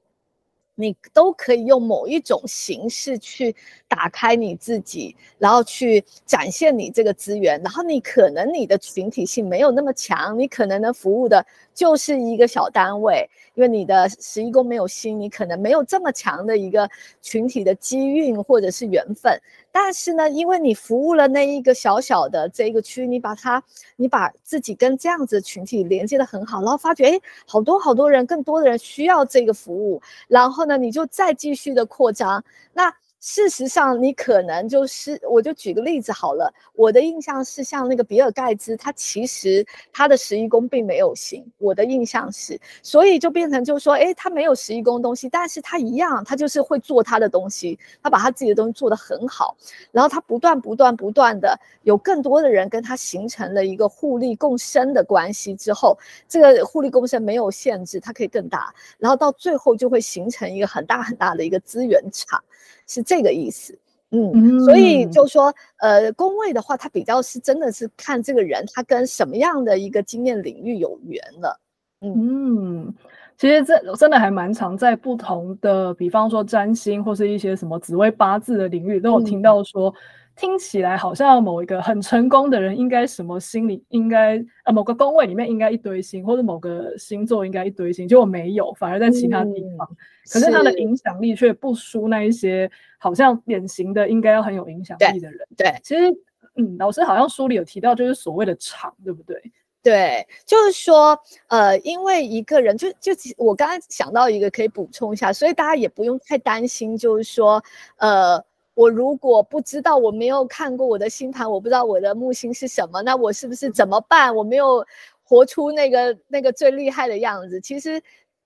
你都可以用某一种形式去打开你自己，然后去展现你这个资源。然后你可能你的群体性没有那么强，你可能能服务的就是一个小单位，因为你的十一宫没有心，你可能没有这么强的一个群体的机运或者是缘分。但是呢，因为你服务了那一个小小的这一个区，你把它，你把自己跟这样子群体连接的很好，然后发觉，哎，好多好多人，更多的人需要这个服务，然后呢，你就再继续的扩张，那。事实上，你可能就是，我就举个例子好了。我的印象是，像那个比尔盖茨，他其实他的十一宫并没有星，我的印象是，所以就变成就是说，诶，他没有十一宫东西，但是他一样，他就是会做他的东西，他把他自己的东西做得很好，然后他不断不断不断的有更多的人跟他形成了一个互利共生的关系之后，这个互利共生没有限制，它可以更大，然后到最后就会形成一个很大很大的一个资源场。是这个意思，嗯，嗯，所以。就说，呃，宫位的话，它比较是真的是看这个人他跟什么样的一个经验领域有缘了，嗯，嗯，其实这真的还蛮常在不同的，比方说占星或是一些什么紫微八字的领域，都有听。到说。嗯听起来好像某一个很成功的人，应该什么心里应该呃某个宫位里面应该一堆星，或者某个星座应该一堆星，结果没有，反而在其他地方。嗯、可是他的影响力却不输那一些好像典型的应该要很有影响力的人。对，对其实嗯，老师好像书里有提到，就是所谓的场，对不对？对，就是说呃，因为一个人就就我刚刚想到一个可以补充一下，所以大家也不用太担心，就是说呃。我如果不知道，我没有看过我的星盘，我不知道我的木星是什么，那我是不是怎么办？我没有活出那个那个最厉害的样子。其实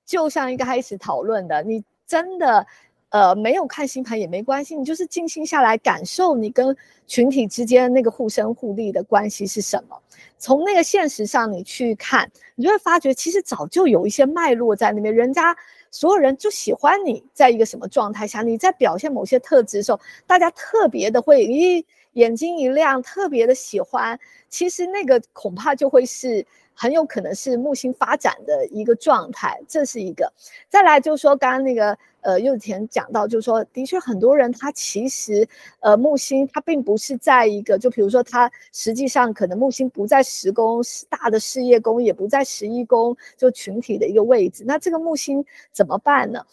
就像一个开始讨论的，你真的呃没有看星盘也没关系，你就是静心下来感受你跟群体之间那个互生互利的关系是什么。从那个现实上你去看，你就会发觉其实早就有一些脉络在那边，人家。所有人就喜欢你在一个什么状态下，你在表现某些特质的时候，大家特别的会咦眼睛一亮，特别的喜欢。其实那个恐怕就会是。很有可能是木星发展的一个状态，这是一个。再来就是说，刚刚那个呃柚子甜讲到，就是说，的确很多人他其实呃木星他并不是在一个，就比如说他实际上可能木星不在十宫大的事业宫，也不在十一宫就群体的一个位置。那这个木星怎么办呢？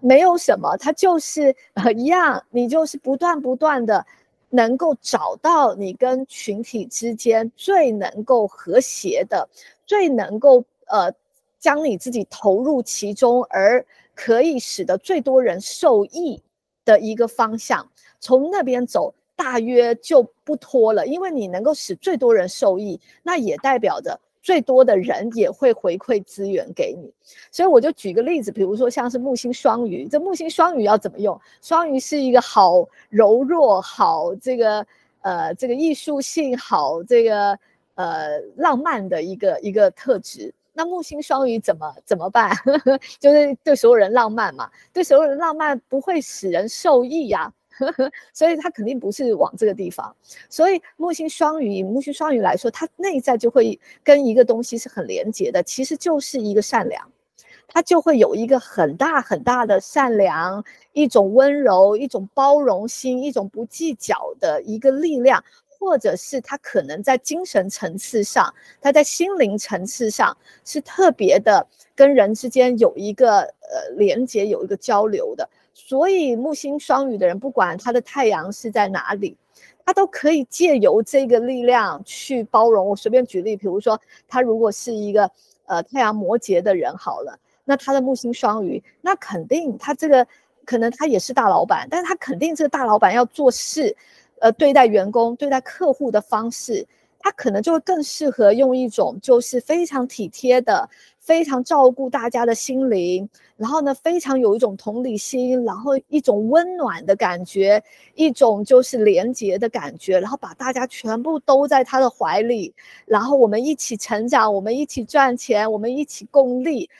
没有什么，它就是呃一样，你就是不断不断的。能够找到你跟群体之间最能够和谐的，最能够呃将你自己投入其中，而可以使得最多人受益的一个方向，从那边走，大约就不拖了。因为你能够使最多人受益，那也代表着。最多的人也会回馈资源给你，所以我就举个例子，比如说像是木星双鱼，这木星双鱼要怎么用？双鱼是一个好柔弱、好这个呃这个艺术性、好这个呃浪漫的一个一个特质。那木星双鱼怎么怎么办？就是对所有人浪漫嘛，对所有人浪漫不会使人受益呀、所以他肯定不是往这个地方，所以木星双鱼，以木星双鱼来说，他内在就会跟一个东西是很连接的，其实就是一个善良，他就会有一个很大很大的善良，一种温柔，一种包容心，一种不计较的一个力量，或者是他可能在精神层次上，他在心灵层次上是特别的跟人之间有一个呃连接，有一个交流的。所以木星双鱼的人，不管他的太阳是在哪里，他都可以借由这个力量去包容。我随便举例，比如说他如果是一个呃太阳摩羯的人，好了，那他的木星双鱼，那肯定他这个可能他也是大老板，但是他肯定这个大老板要做事，呃，对待员工、对待客户的方式。他可能就会更适合用一种就是非常体贴的、非常照顾大家的心灵，然后呢，非常有一种同理心，然后一种温暖的感觉，一种就是连洁的感觉，然后把大家全部都在他的怀里，然后我们一起成长，我们一起赚钱，我们一起共利。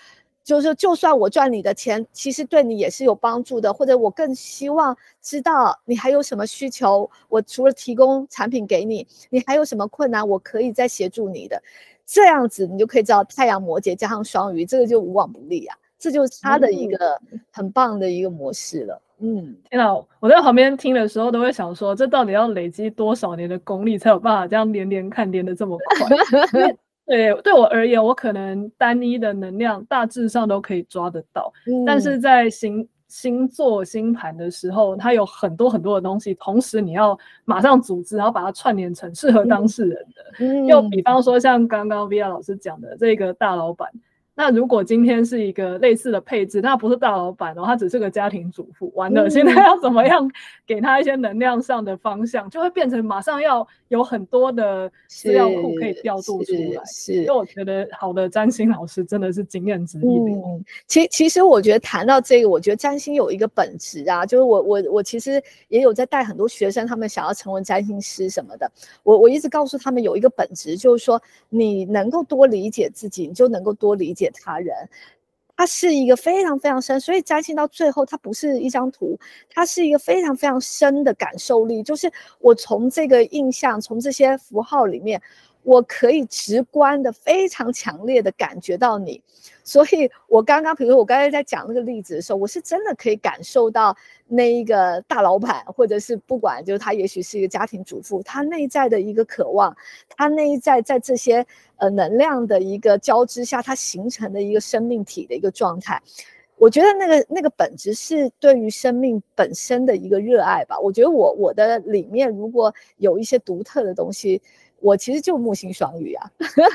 就是就算我赚你的钱，其实对你也是有帮助的，或者我更希望知道你还有什么需求，我除了提供产品给你，你还有什么困难，我可以再协助你的。这样子你就可以知道太阳摩羯加上双鱼，这个就无往不利啊，这就是他的一个很棒的一个模式了。嗯，天哪，我在旁边听的时候都会想说，这到底要累积多少年的功力才有办法这样连连看连的这么快？对，对我而言，我可能单一的能量大致上都可以抓得到，嗯、但是在星星座星盘的时候，它有很多很多的东西，同时你要马上组织，然后把它串联成适合当事人的。嗯、又比方说，像刚刚 Via 老师讲的这个大老板。那如果今天是一个类似的配置，那不是大老板哦，他只是个家庭主妇。完了，现在要怎么样给他一些能量上的方向，就会变成马上要有很多的资料库可以调度出来。是，所以我觉得好的占星老师真的是经验值一流。嗯，其其实我觉得谈到这个，我觉得占星有一个本质啊，就是我我我其实也有在带很多学生，他们想要成为占星师什么的。我我一直告诉他们有一个本质，就是说你能够多理解自己，你就能够多理解。他人，他是一个非常非常深，所以占星到最后，它不是一张图，它是一个非常非常深的感受力。就是我从这个印象，从这些符号里面。我可以直观的、非常强烈的感觉到你，所以我刚刚，比如说我刚才在讲那个例子的时候，我是真的可以感受到那一个大老板，或者是不管，就是他也许是一个家庭主妇，他内在的一个渴望，他内在在这些呃能量的一个交织下，他形成的一个生命体的一个状态。我觉得那个那个本质是对于生命本身的一个热爱吧。我觉得我我的里面如果有一些独特的东西。我其实就木星双鱼啊，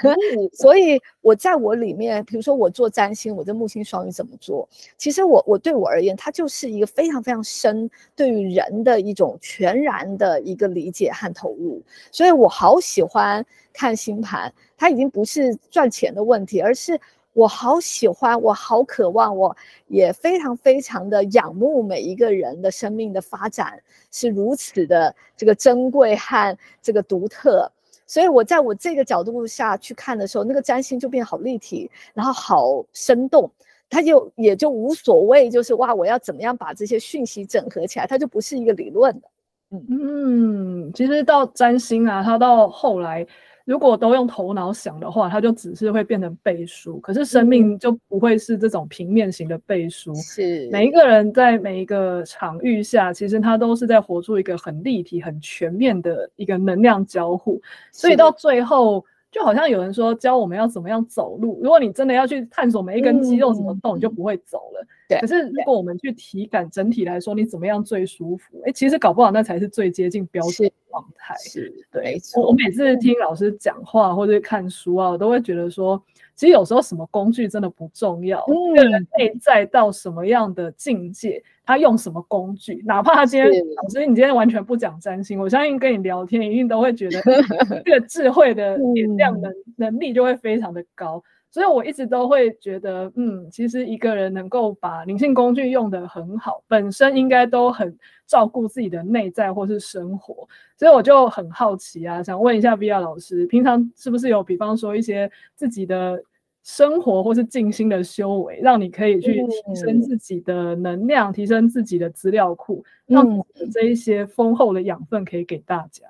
所以我在我里面，比如说我做占星，我的木星双鱼怎么做？其实我我对我而言，它就是一个非常非常深对于人的一种全然的一个理解和投入。所以我好喜欢看星盘，它已经不是赚钱的问题，而是我好喜欢，我好渴望，我也非常非常的仰慕每一个人的生命的发展是如此的这个珍贵和这个独特。所以，我在我这个角度下去看的时候，那个占星就变好立体，然后好生动，他就也就无所谓，就是哇，我要怎么样把这些讯息整合起来，它就不是一个理论的。嗯嗯，其实到占星啊，它到后来。如果都用头脑想的话，它就只是会变成背书。可是生命就不会是这种平面型的背书。是每一个人在每一个场域下，其实他都是在活出一个很立体、很全面的一个能量交互。所以到最后。就好像有人说教我们要怎么样走路，如果你真的要去探索每一根肌肉怎么动，嗯、你就不会走了。对。可是如果我们去体感整体来说，你怎么样最舒服？哎、欸，其实搞不好那才是最接近标准状态。是，对。我我每次听老师讲话或者看书啊，我都会觉得说。其实有时候什么工具真的不重要，个人内在到什么样的境界，他用什么工具，哪怕他今天老师你今天完全不讲占星，我相信跟你聊天一定都会觉得 这个智慧的点亮能能力就会非常的高。所以我一直都会觉得，嗯，其实一个人能够把灵性工具用得很好，本身应该都很照顾自己的内在或是生活。所以我就很好奇啊，想问一下 Via 老师，平常是不是有比方说一些自己的生活或是静心的修为，让你可以去提升自己的能量，嗯、提升自己的资料库，让这一些丰厚的养分可以给大家。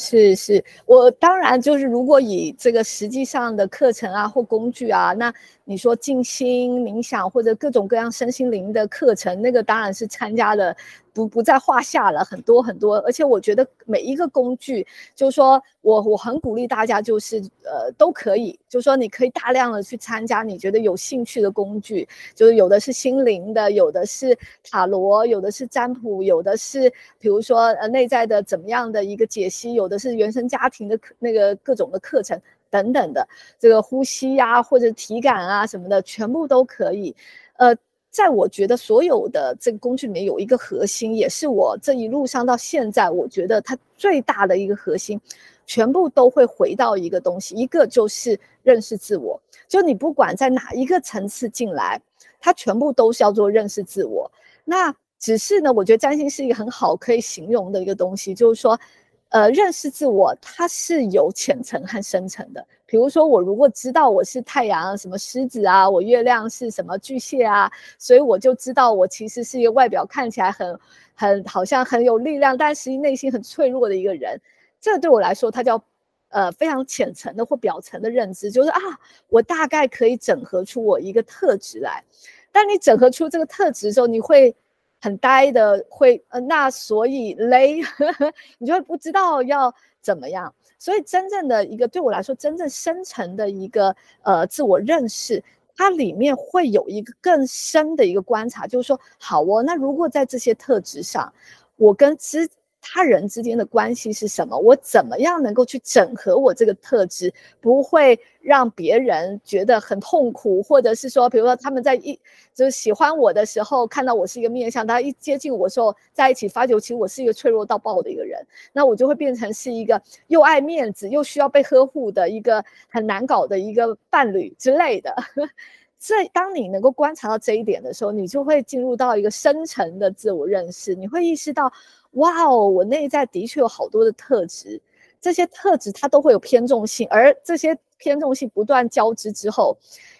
是是，我当然就是如果以这个实际上的课程啊或工具啊，那你说静心冥想或者各种各样身心灵的课程，那个当然是参加的。不不在话下了，很多很多，而且我觉得每一个工具，就是说我我很鼓励大家，就是呃都可以，就是说你可以大量的去参加你觉得有兴趣的工具，就是有的是心灵的，有的是塔罗，有的是占卜，有的是比如说呃内在的怎么样的一个解析，有的是原生家庭的那个各种的课程等等的，这个呼吸呀、或者体感啊什么的，全部都可以，呃。在我觉得所有的这个工具里面有一个核心，也是我这一路上到现在，我觉得它最大的一个核心，全部都会回到一个东西，一个就是认识自我。就你不管在哪一个层次进来，它全部都是要做认识自我。那只是呢，我觉得占星是一个很好可以形容的一个东西，就是说，呃，认识自我它是有浅层和深层的。比如说，我如果知道我是太阳什么狮子啊，我月亮是什么巨蟹啊，所以我就知道我其实是一个外表看起来很很好像很有力量，但实际内心很脆弱的一个人。这对我来说，它叫呃非常浅层的或表层的认知，就是啊，我大概可以整合出我一个特质来。当你整合出这个特质的时候，你会很呆的，会呃，那所以嘞，你就会不知道要怎么样。所以真正的一个对我来说，真正深层的一个呃自我认识，它里面会有一个更深的一个观察，就是说，好哦，那如果在这些特质上，我跟之。他人之间的关系是什么？我怎么样能够去整合我这个特质，不会让别人觉得很痛苦，或者是说，比如说他们在一就是喜欢我的时候，看到我是一个面相，他一接近我时候，在一起发觉其实我是一个脆弱到爆的一个人，那我就会变成是一个又爱面子又需要被呵护的一个很难搞的一个伴侣之类的。所以，当你能够观察到这一点的时候，你就会进入到一个深层的自我认识，你会意识到。哇哦，我内在的确有好多的特质，这些特质它都会有偏重性，而这些偏重性不断交织之后，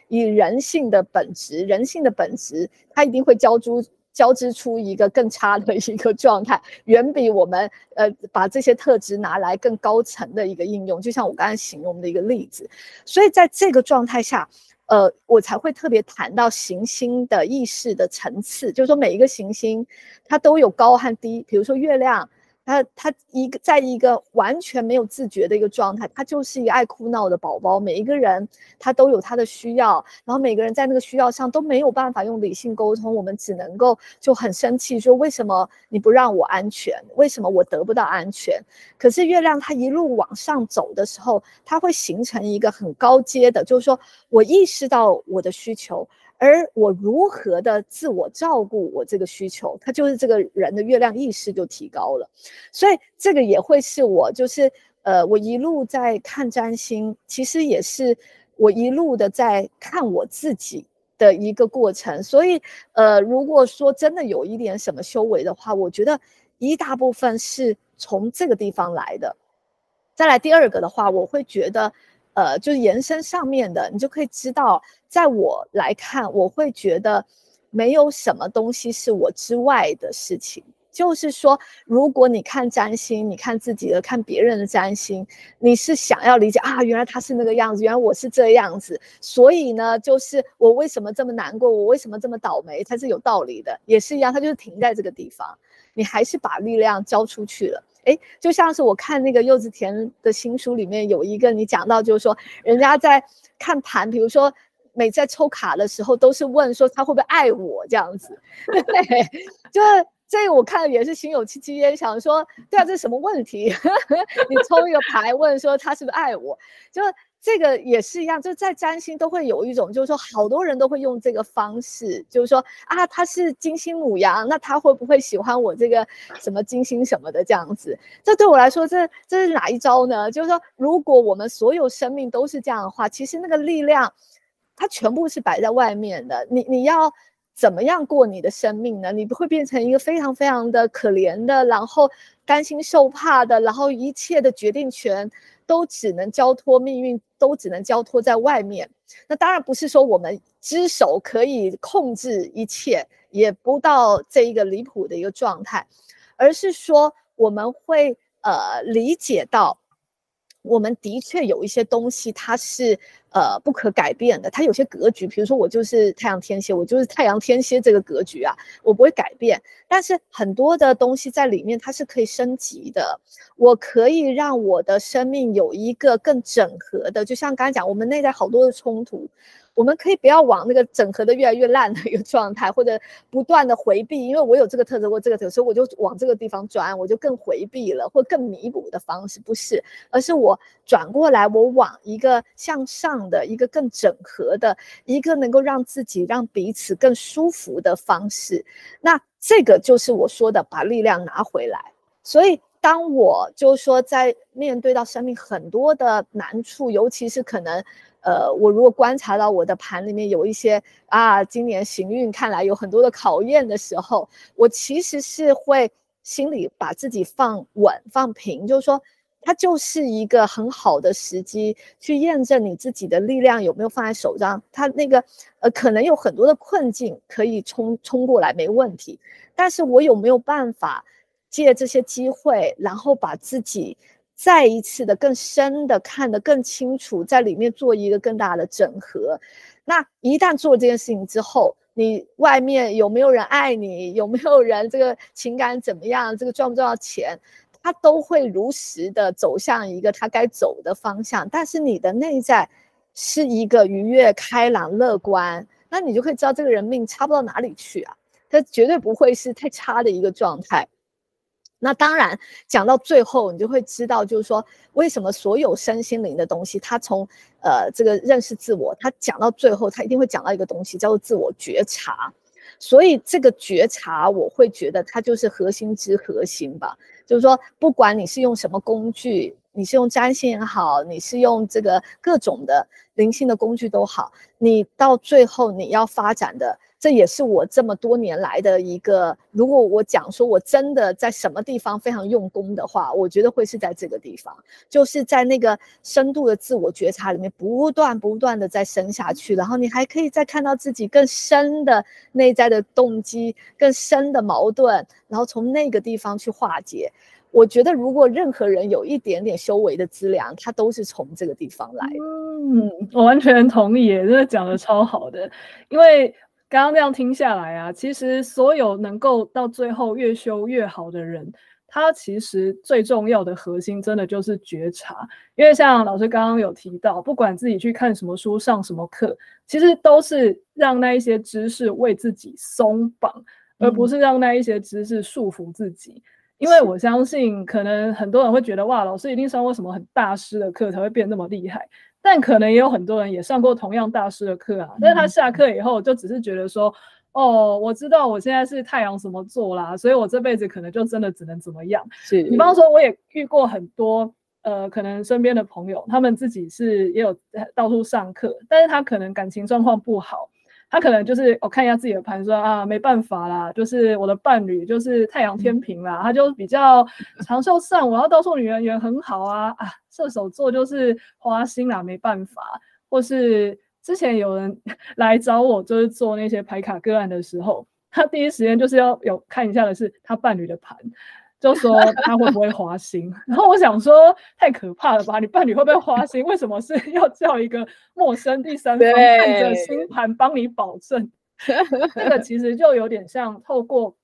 以人性的本质，人性的本质，它一定会交织交织出一个更差的 一个状态，远比我们呃把这些特质拿来更高层的一个应用，就像我刚才形容的一个例子，所以在这个状态下。呃，我才会特别谈到行星的意识的层次，就是说每一个行星它都有高和低。比如说月亮，他他一个在一个完全没有自觉的一个状态，他就是一个爱哭闹的宝宝。每一个人他都有他的需要，然后每个人在那个需要上都没有办法用理性沟通，我们只能够就很生气说，为什么你不让我安全？为什么我得不到安全？可是月亮它一路往上走的时候，它会形成一个很高阶的，就是说。我意识到我的需求，而我如何的自我照顾我这个需求，它就是这个人的月亮意识就提高了。所以这个也会是我，就是呃，我一路在看占星，其实也是我一路的在看我自己的一个过程。所以呃，如果说真的有一点什么修为的话，我觉得一大部分是从这个地方来的。再来第二个的话，我会觉得。呃，就是延伸上面的，你就可以知道，在我来看，我会觉得没有什么东西是我之外的事情。就是说，如果你看占星，你看自己的，看别人的占星，你是想要理解啊，原来他是那个样子，原来我是这样子，所以呢，就是我为什么这么难过，我为什么这么倒霉，才是有道理的，也是一样，它就是停在这个地方，你还是把力量交出去了。哎，就像是我看那个柚子田的新书里面有一个，你讲到就是说，人家在看盘，比如说每在抽卡的时候，都是问说他会不会爱我这样子，对，就是这个我看也是心有戚戚焉，想说，对啊，这是什么问题？你抽一个牌问说他是不是爱我，就。这个也是一样，就在占星都会有一种，就是说好多人都会用这个方式，就是说啊，他是金星母羊，那他会不会喜欢我这个什么金星什么的这样子？这对我来说，这这是哪一招呢？就是说，如果我们所有生命都是这样的话，其实那个力量，它全部是摆在外面的。你你要怎么样过你的生命呢？你不会变成一个非常非常的可怜的，然后担心受怕的，然后一切的决定权。都只能交托命运，都只能交托在外面。那当然不是说我们只手可以控制一切，也不到这一个离谱的一个状态，而是说我们会呃理解到，我们的确有一些东西它是。呃，不可改变的，它有些格局，比如说我就是太阳天蝎，我就是太阳天蝎这个格局啊，我不会改变。但是很多的东西在里面，它是可以升级的。我可以让我的生命有一个更整合的，就像刚才讲，我们内在好多的冲突。我们可以不要往那个整合的越来越烂的一个状态，或者不断的回避，因为我有这个特质或这个特质，所以我就往这个地方转，我就更回避了，或更弥补的方式不是，而是我转过来，我往一个向上的一个更整合的一个能够让自己让彼此更舒服的方式。那这个就是我说的把力量拿回来。所以当我就是说在面对到生命很多的难处，尤其是可能。呃，我如果观察到我的盘里面有一些啊，今年行运看来有很多的考验的时候，我其实是会心里把自己放稳、放平，就是说它就是一个很好的时机去验证你自己的力量有没有放在手上。它那个呃，可能有很多的困境可以冲冲过来，没问题。但是我有没有办法借这些机会，然后把自己再一次的更深的看得更清楚，在里面做一个更大的整合。那一旦做这件事情之后，你外面有没有人爱你？有没有人这个情感怎么样？这个赚不赚到钱？他都会如实的走向一个他该走的方向，但是你的内在是一个愉悦、开朗、乐观，那你就可以知道这个人命差不到哪里去啊，他绝对不会是太差的一个状态。那当然讲到最后，你就会知道，就是说为什么所有身心灵的东西，它从呃这个认识自我，它讲到最后，它一定会讲到一个东西叫做自我觉察。所以这个觉察，我会觉得它就是核心之核心吧。就是说，不管你是用什么工具，你是用占星也好，你是用这个各种的灵性的工具都好，你到最后你要发展的。这也是我这么多年来的一个，如果我讲说我真的在什么地方非常用功的话，我觉得会是在这个地方，就是在那个深度的自我觉察里面，不断不断的在深下去，然后你还可以再看到自己更深的内在的动机、更深的矛盾，然后从那个地方去化解。我觉得如果任何人有一点点修为的资粮，他都是从这个地方来的。嗯，我完全同意，真的讲的超好的，因为。刚刚那样听下来啊，其实所有能够到最后越修越好的人，他其实最重要的核心真的就是觉察。因为像老师刚刚有提到，不管自己去看什么书、上什么课，其实都是让那一些知识为自己松绑，而不是让那一些知识束缚自己。因为我相信，可能很多人会觉得，哇，老师一定上过什么很大师的课才会变那么厉害。但可能也有很多人也上过同样大师的课啊，但是他下课以后就只是觉得说，哦，我知道我现在是太阳什么座啦，所以我这辈子可能就真的只能怎么样。是，比方说我也遇过很多，呃，可能身边的朋友，他们自己是也有到处上课，但是他可能感情状况不好。他可能就是我看一下自己的盘，说啊，没办法啦，就是我的伴侣就是太阳天平啦，他就比较长袖善，我要告诉女人缘很好啊啊，射手座就是花心啦，没办法。或是之前有人 来找我，就是做那些牌卡个案的时候，他第一时间就是要有看一下的是他伴侣的盘。就说他会不会花心，然后我想说太可怕了吧？你伴侣会不会花心？为什么是要叫一个陌生第三方看着星盘帮你保证？这个其实就有点像透过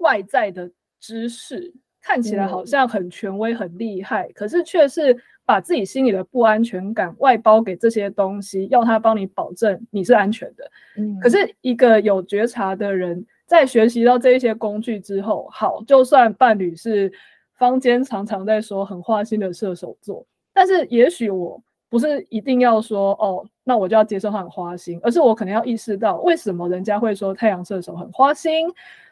外在的知识，看起来好像很权威、很厉害，可是却是把自己心里的不安全感外包给这些东西，要他帮你保证你是安全的。嗯，可是一个有觉察的人。在学习到这一些工具之后，好，就算伴侣是坊间常常在说很花心的射手座，但是也许我不是一定要说哦，那我就要接受他很花心，而是我可能要意识到为什么人家会说太阳射手很花心，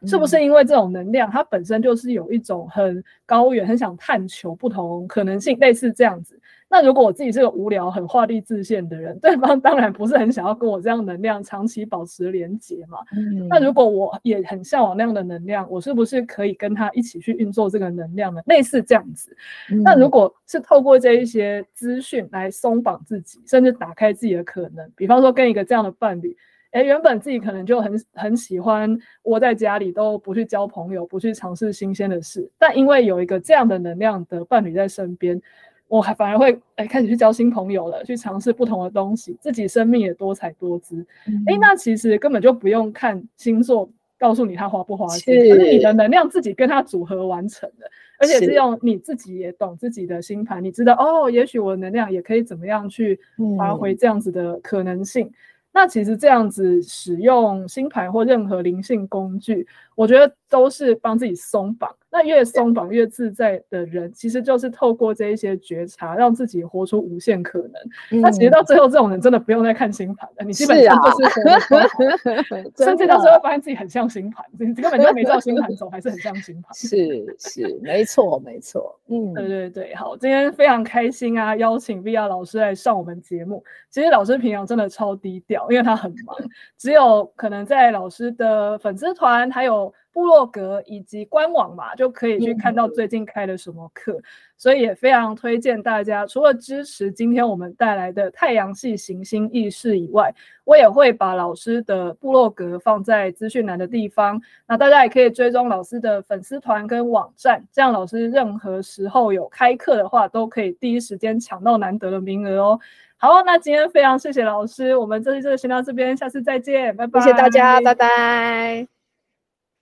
是不是因为这种能量它本身就是有一种很高远、很想探求不同可能性，类似这样子。那如果我自己是个无聊、很画地自限的人，对方当然不是很想要跟我这样能量长期保持连结嘛。嗯。那如果我也很向往那样的能量，我是不是可以跟他一起去运作这个能量呢？类似这样子。嗯。那如果是透过这一些资讯来松绑自己，甚至打开自己的可能，比方说跟一个这样的伴侣，哎，原本自己可能就很很喜欢窝在家里，都不去交朋友，不去尝试新鲜的事，但因为有一个这样的能量的伴侣在身边。我还反而会哎开始去交新朋友了，去尝试不同的东西，自己生命也多彩多姿。哎、嗯，那其实根本就不用看星座告诉你他花不花心，你的能量自己跟他组合完成的，而且是用你自己也懂自己的星盘，你知道哦，也许我的能量也可以怎么样去发挥这样子的可能性。嗯、那其实这样子使用星盘或任何灵性工具，我觉得都是帮自己松绑。那越松绑越自在的人，其实就是透过这一些觉察，让自己活出无限可能。嗯、那其实到最后，这种人真的不用再看星盘了，你基本上就是活得超好，甚至到最后发现自己很像星盘，你根本就没照星盘走，还是很像星盘。是是，没错没错。嗯，对对对，好，今天非常开心啊，邀请 Via 老师来上我们节目。其实老师平常真的超低调，因为他很忙，只有可能在老师的粉丝团还有有部落格以及官网嘛，就可以去看到最近开了什么课。所以也非常推荐大家，除了支持今天我们带来的太阳系行星意识以外，我也会把老师的部落格放在资讯栏的地方。那大家也可以追踪老师的粉丝团跟网站，这样老师任何时候有开课的话，都可以第一时间抢到难得的名额哦。好，那今天非常谢谢老师，我们这期就先到这边，下次再见，拜拜。谢谢大家，拜拜。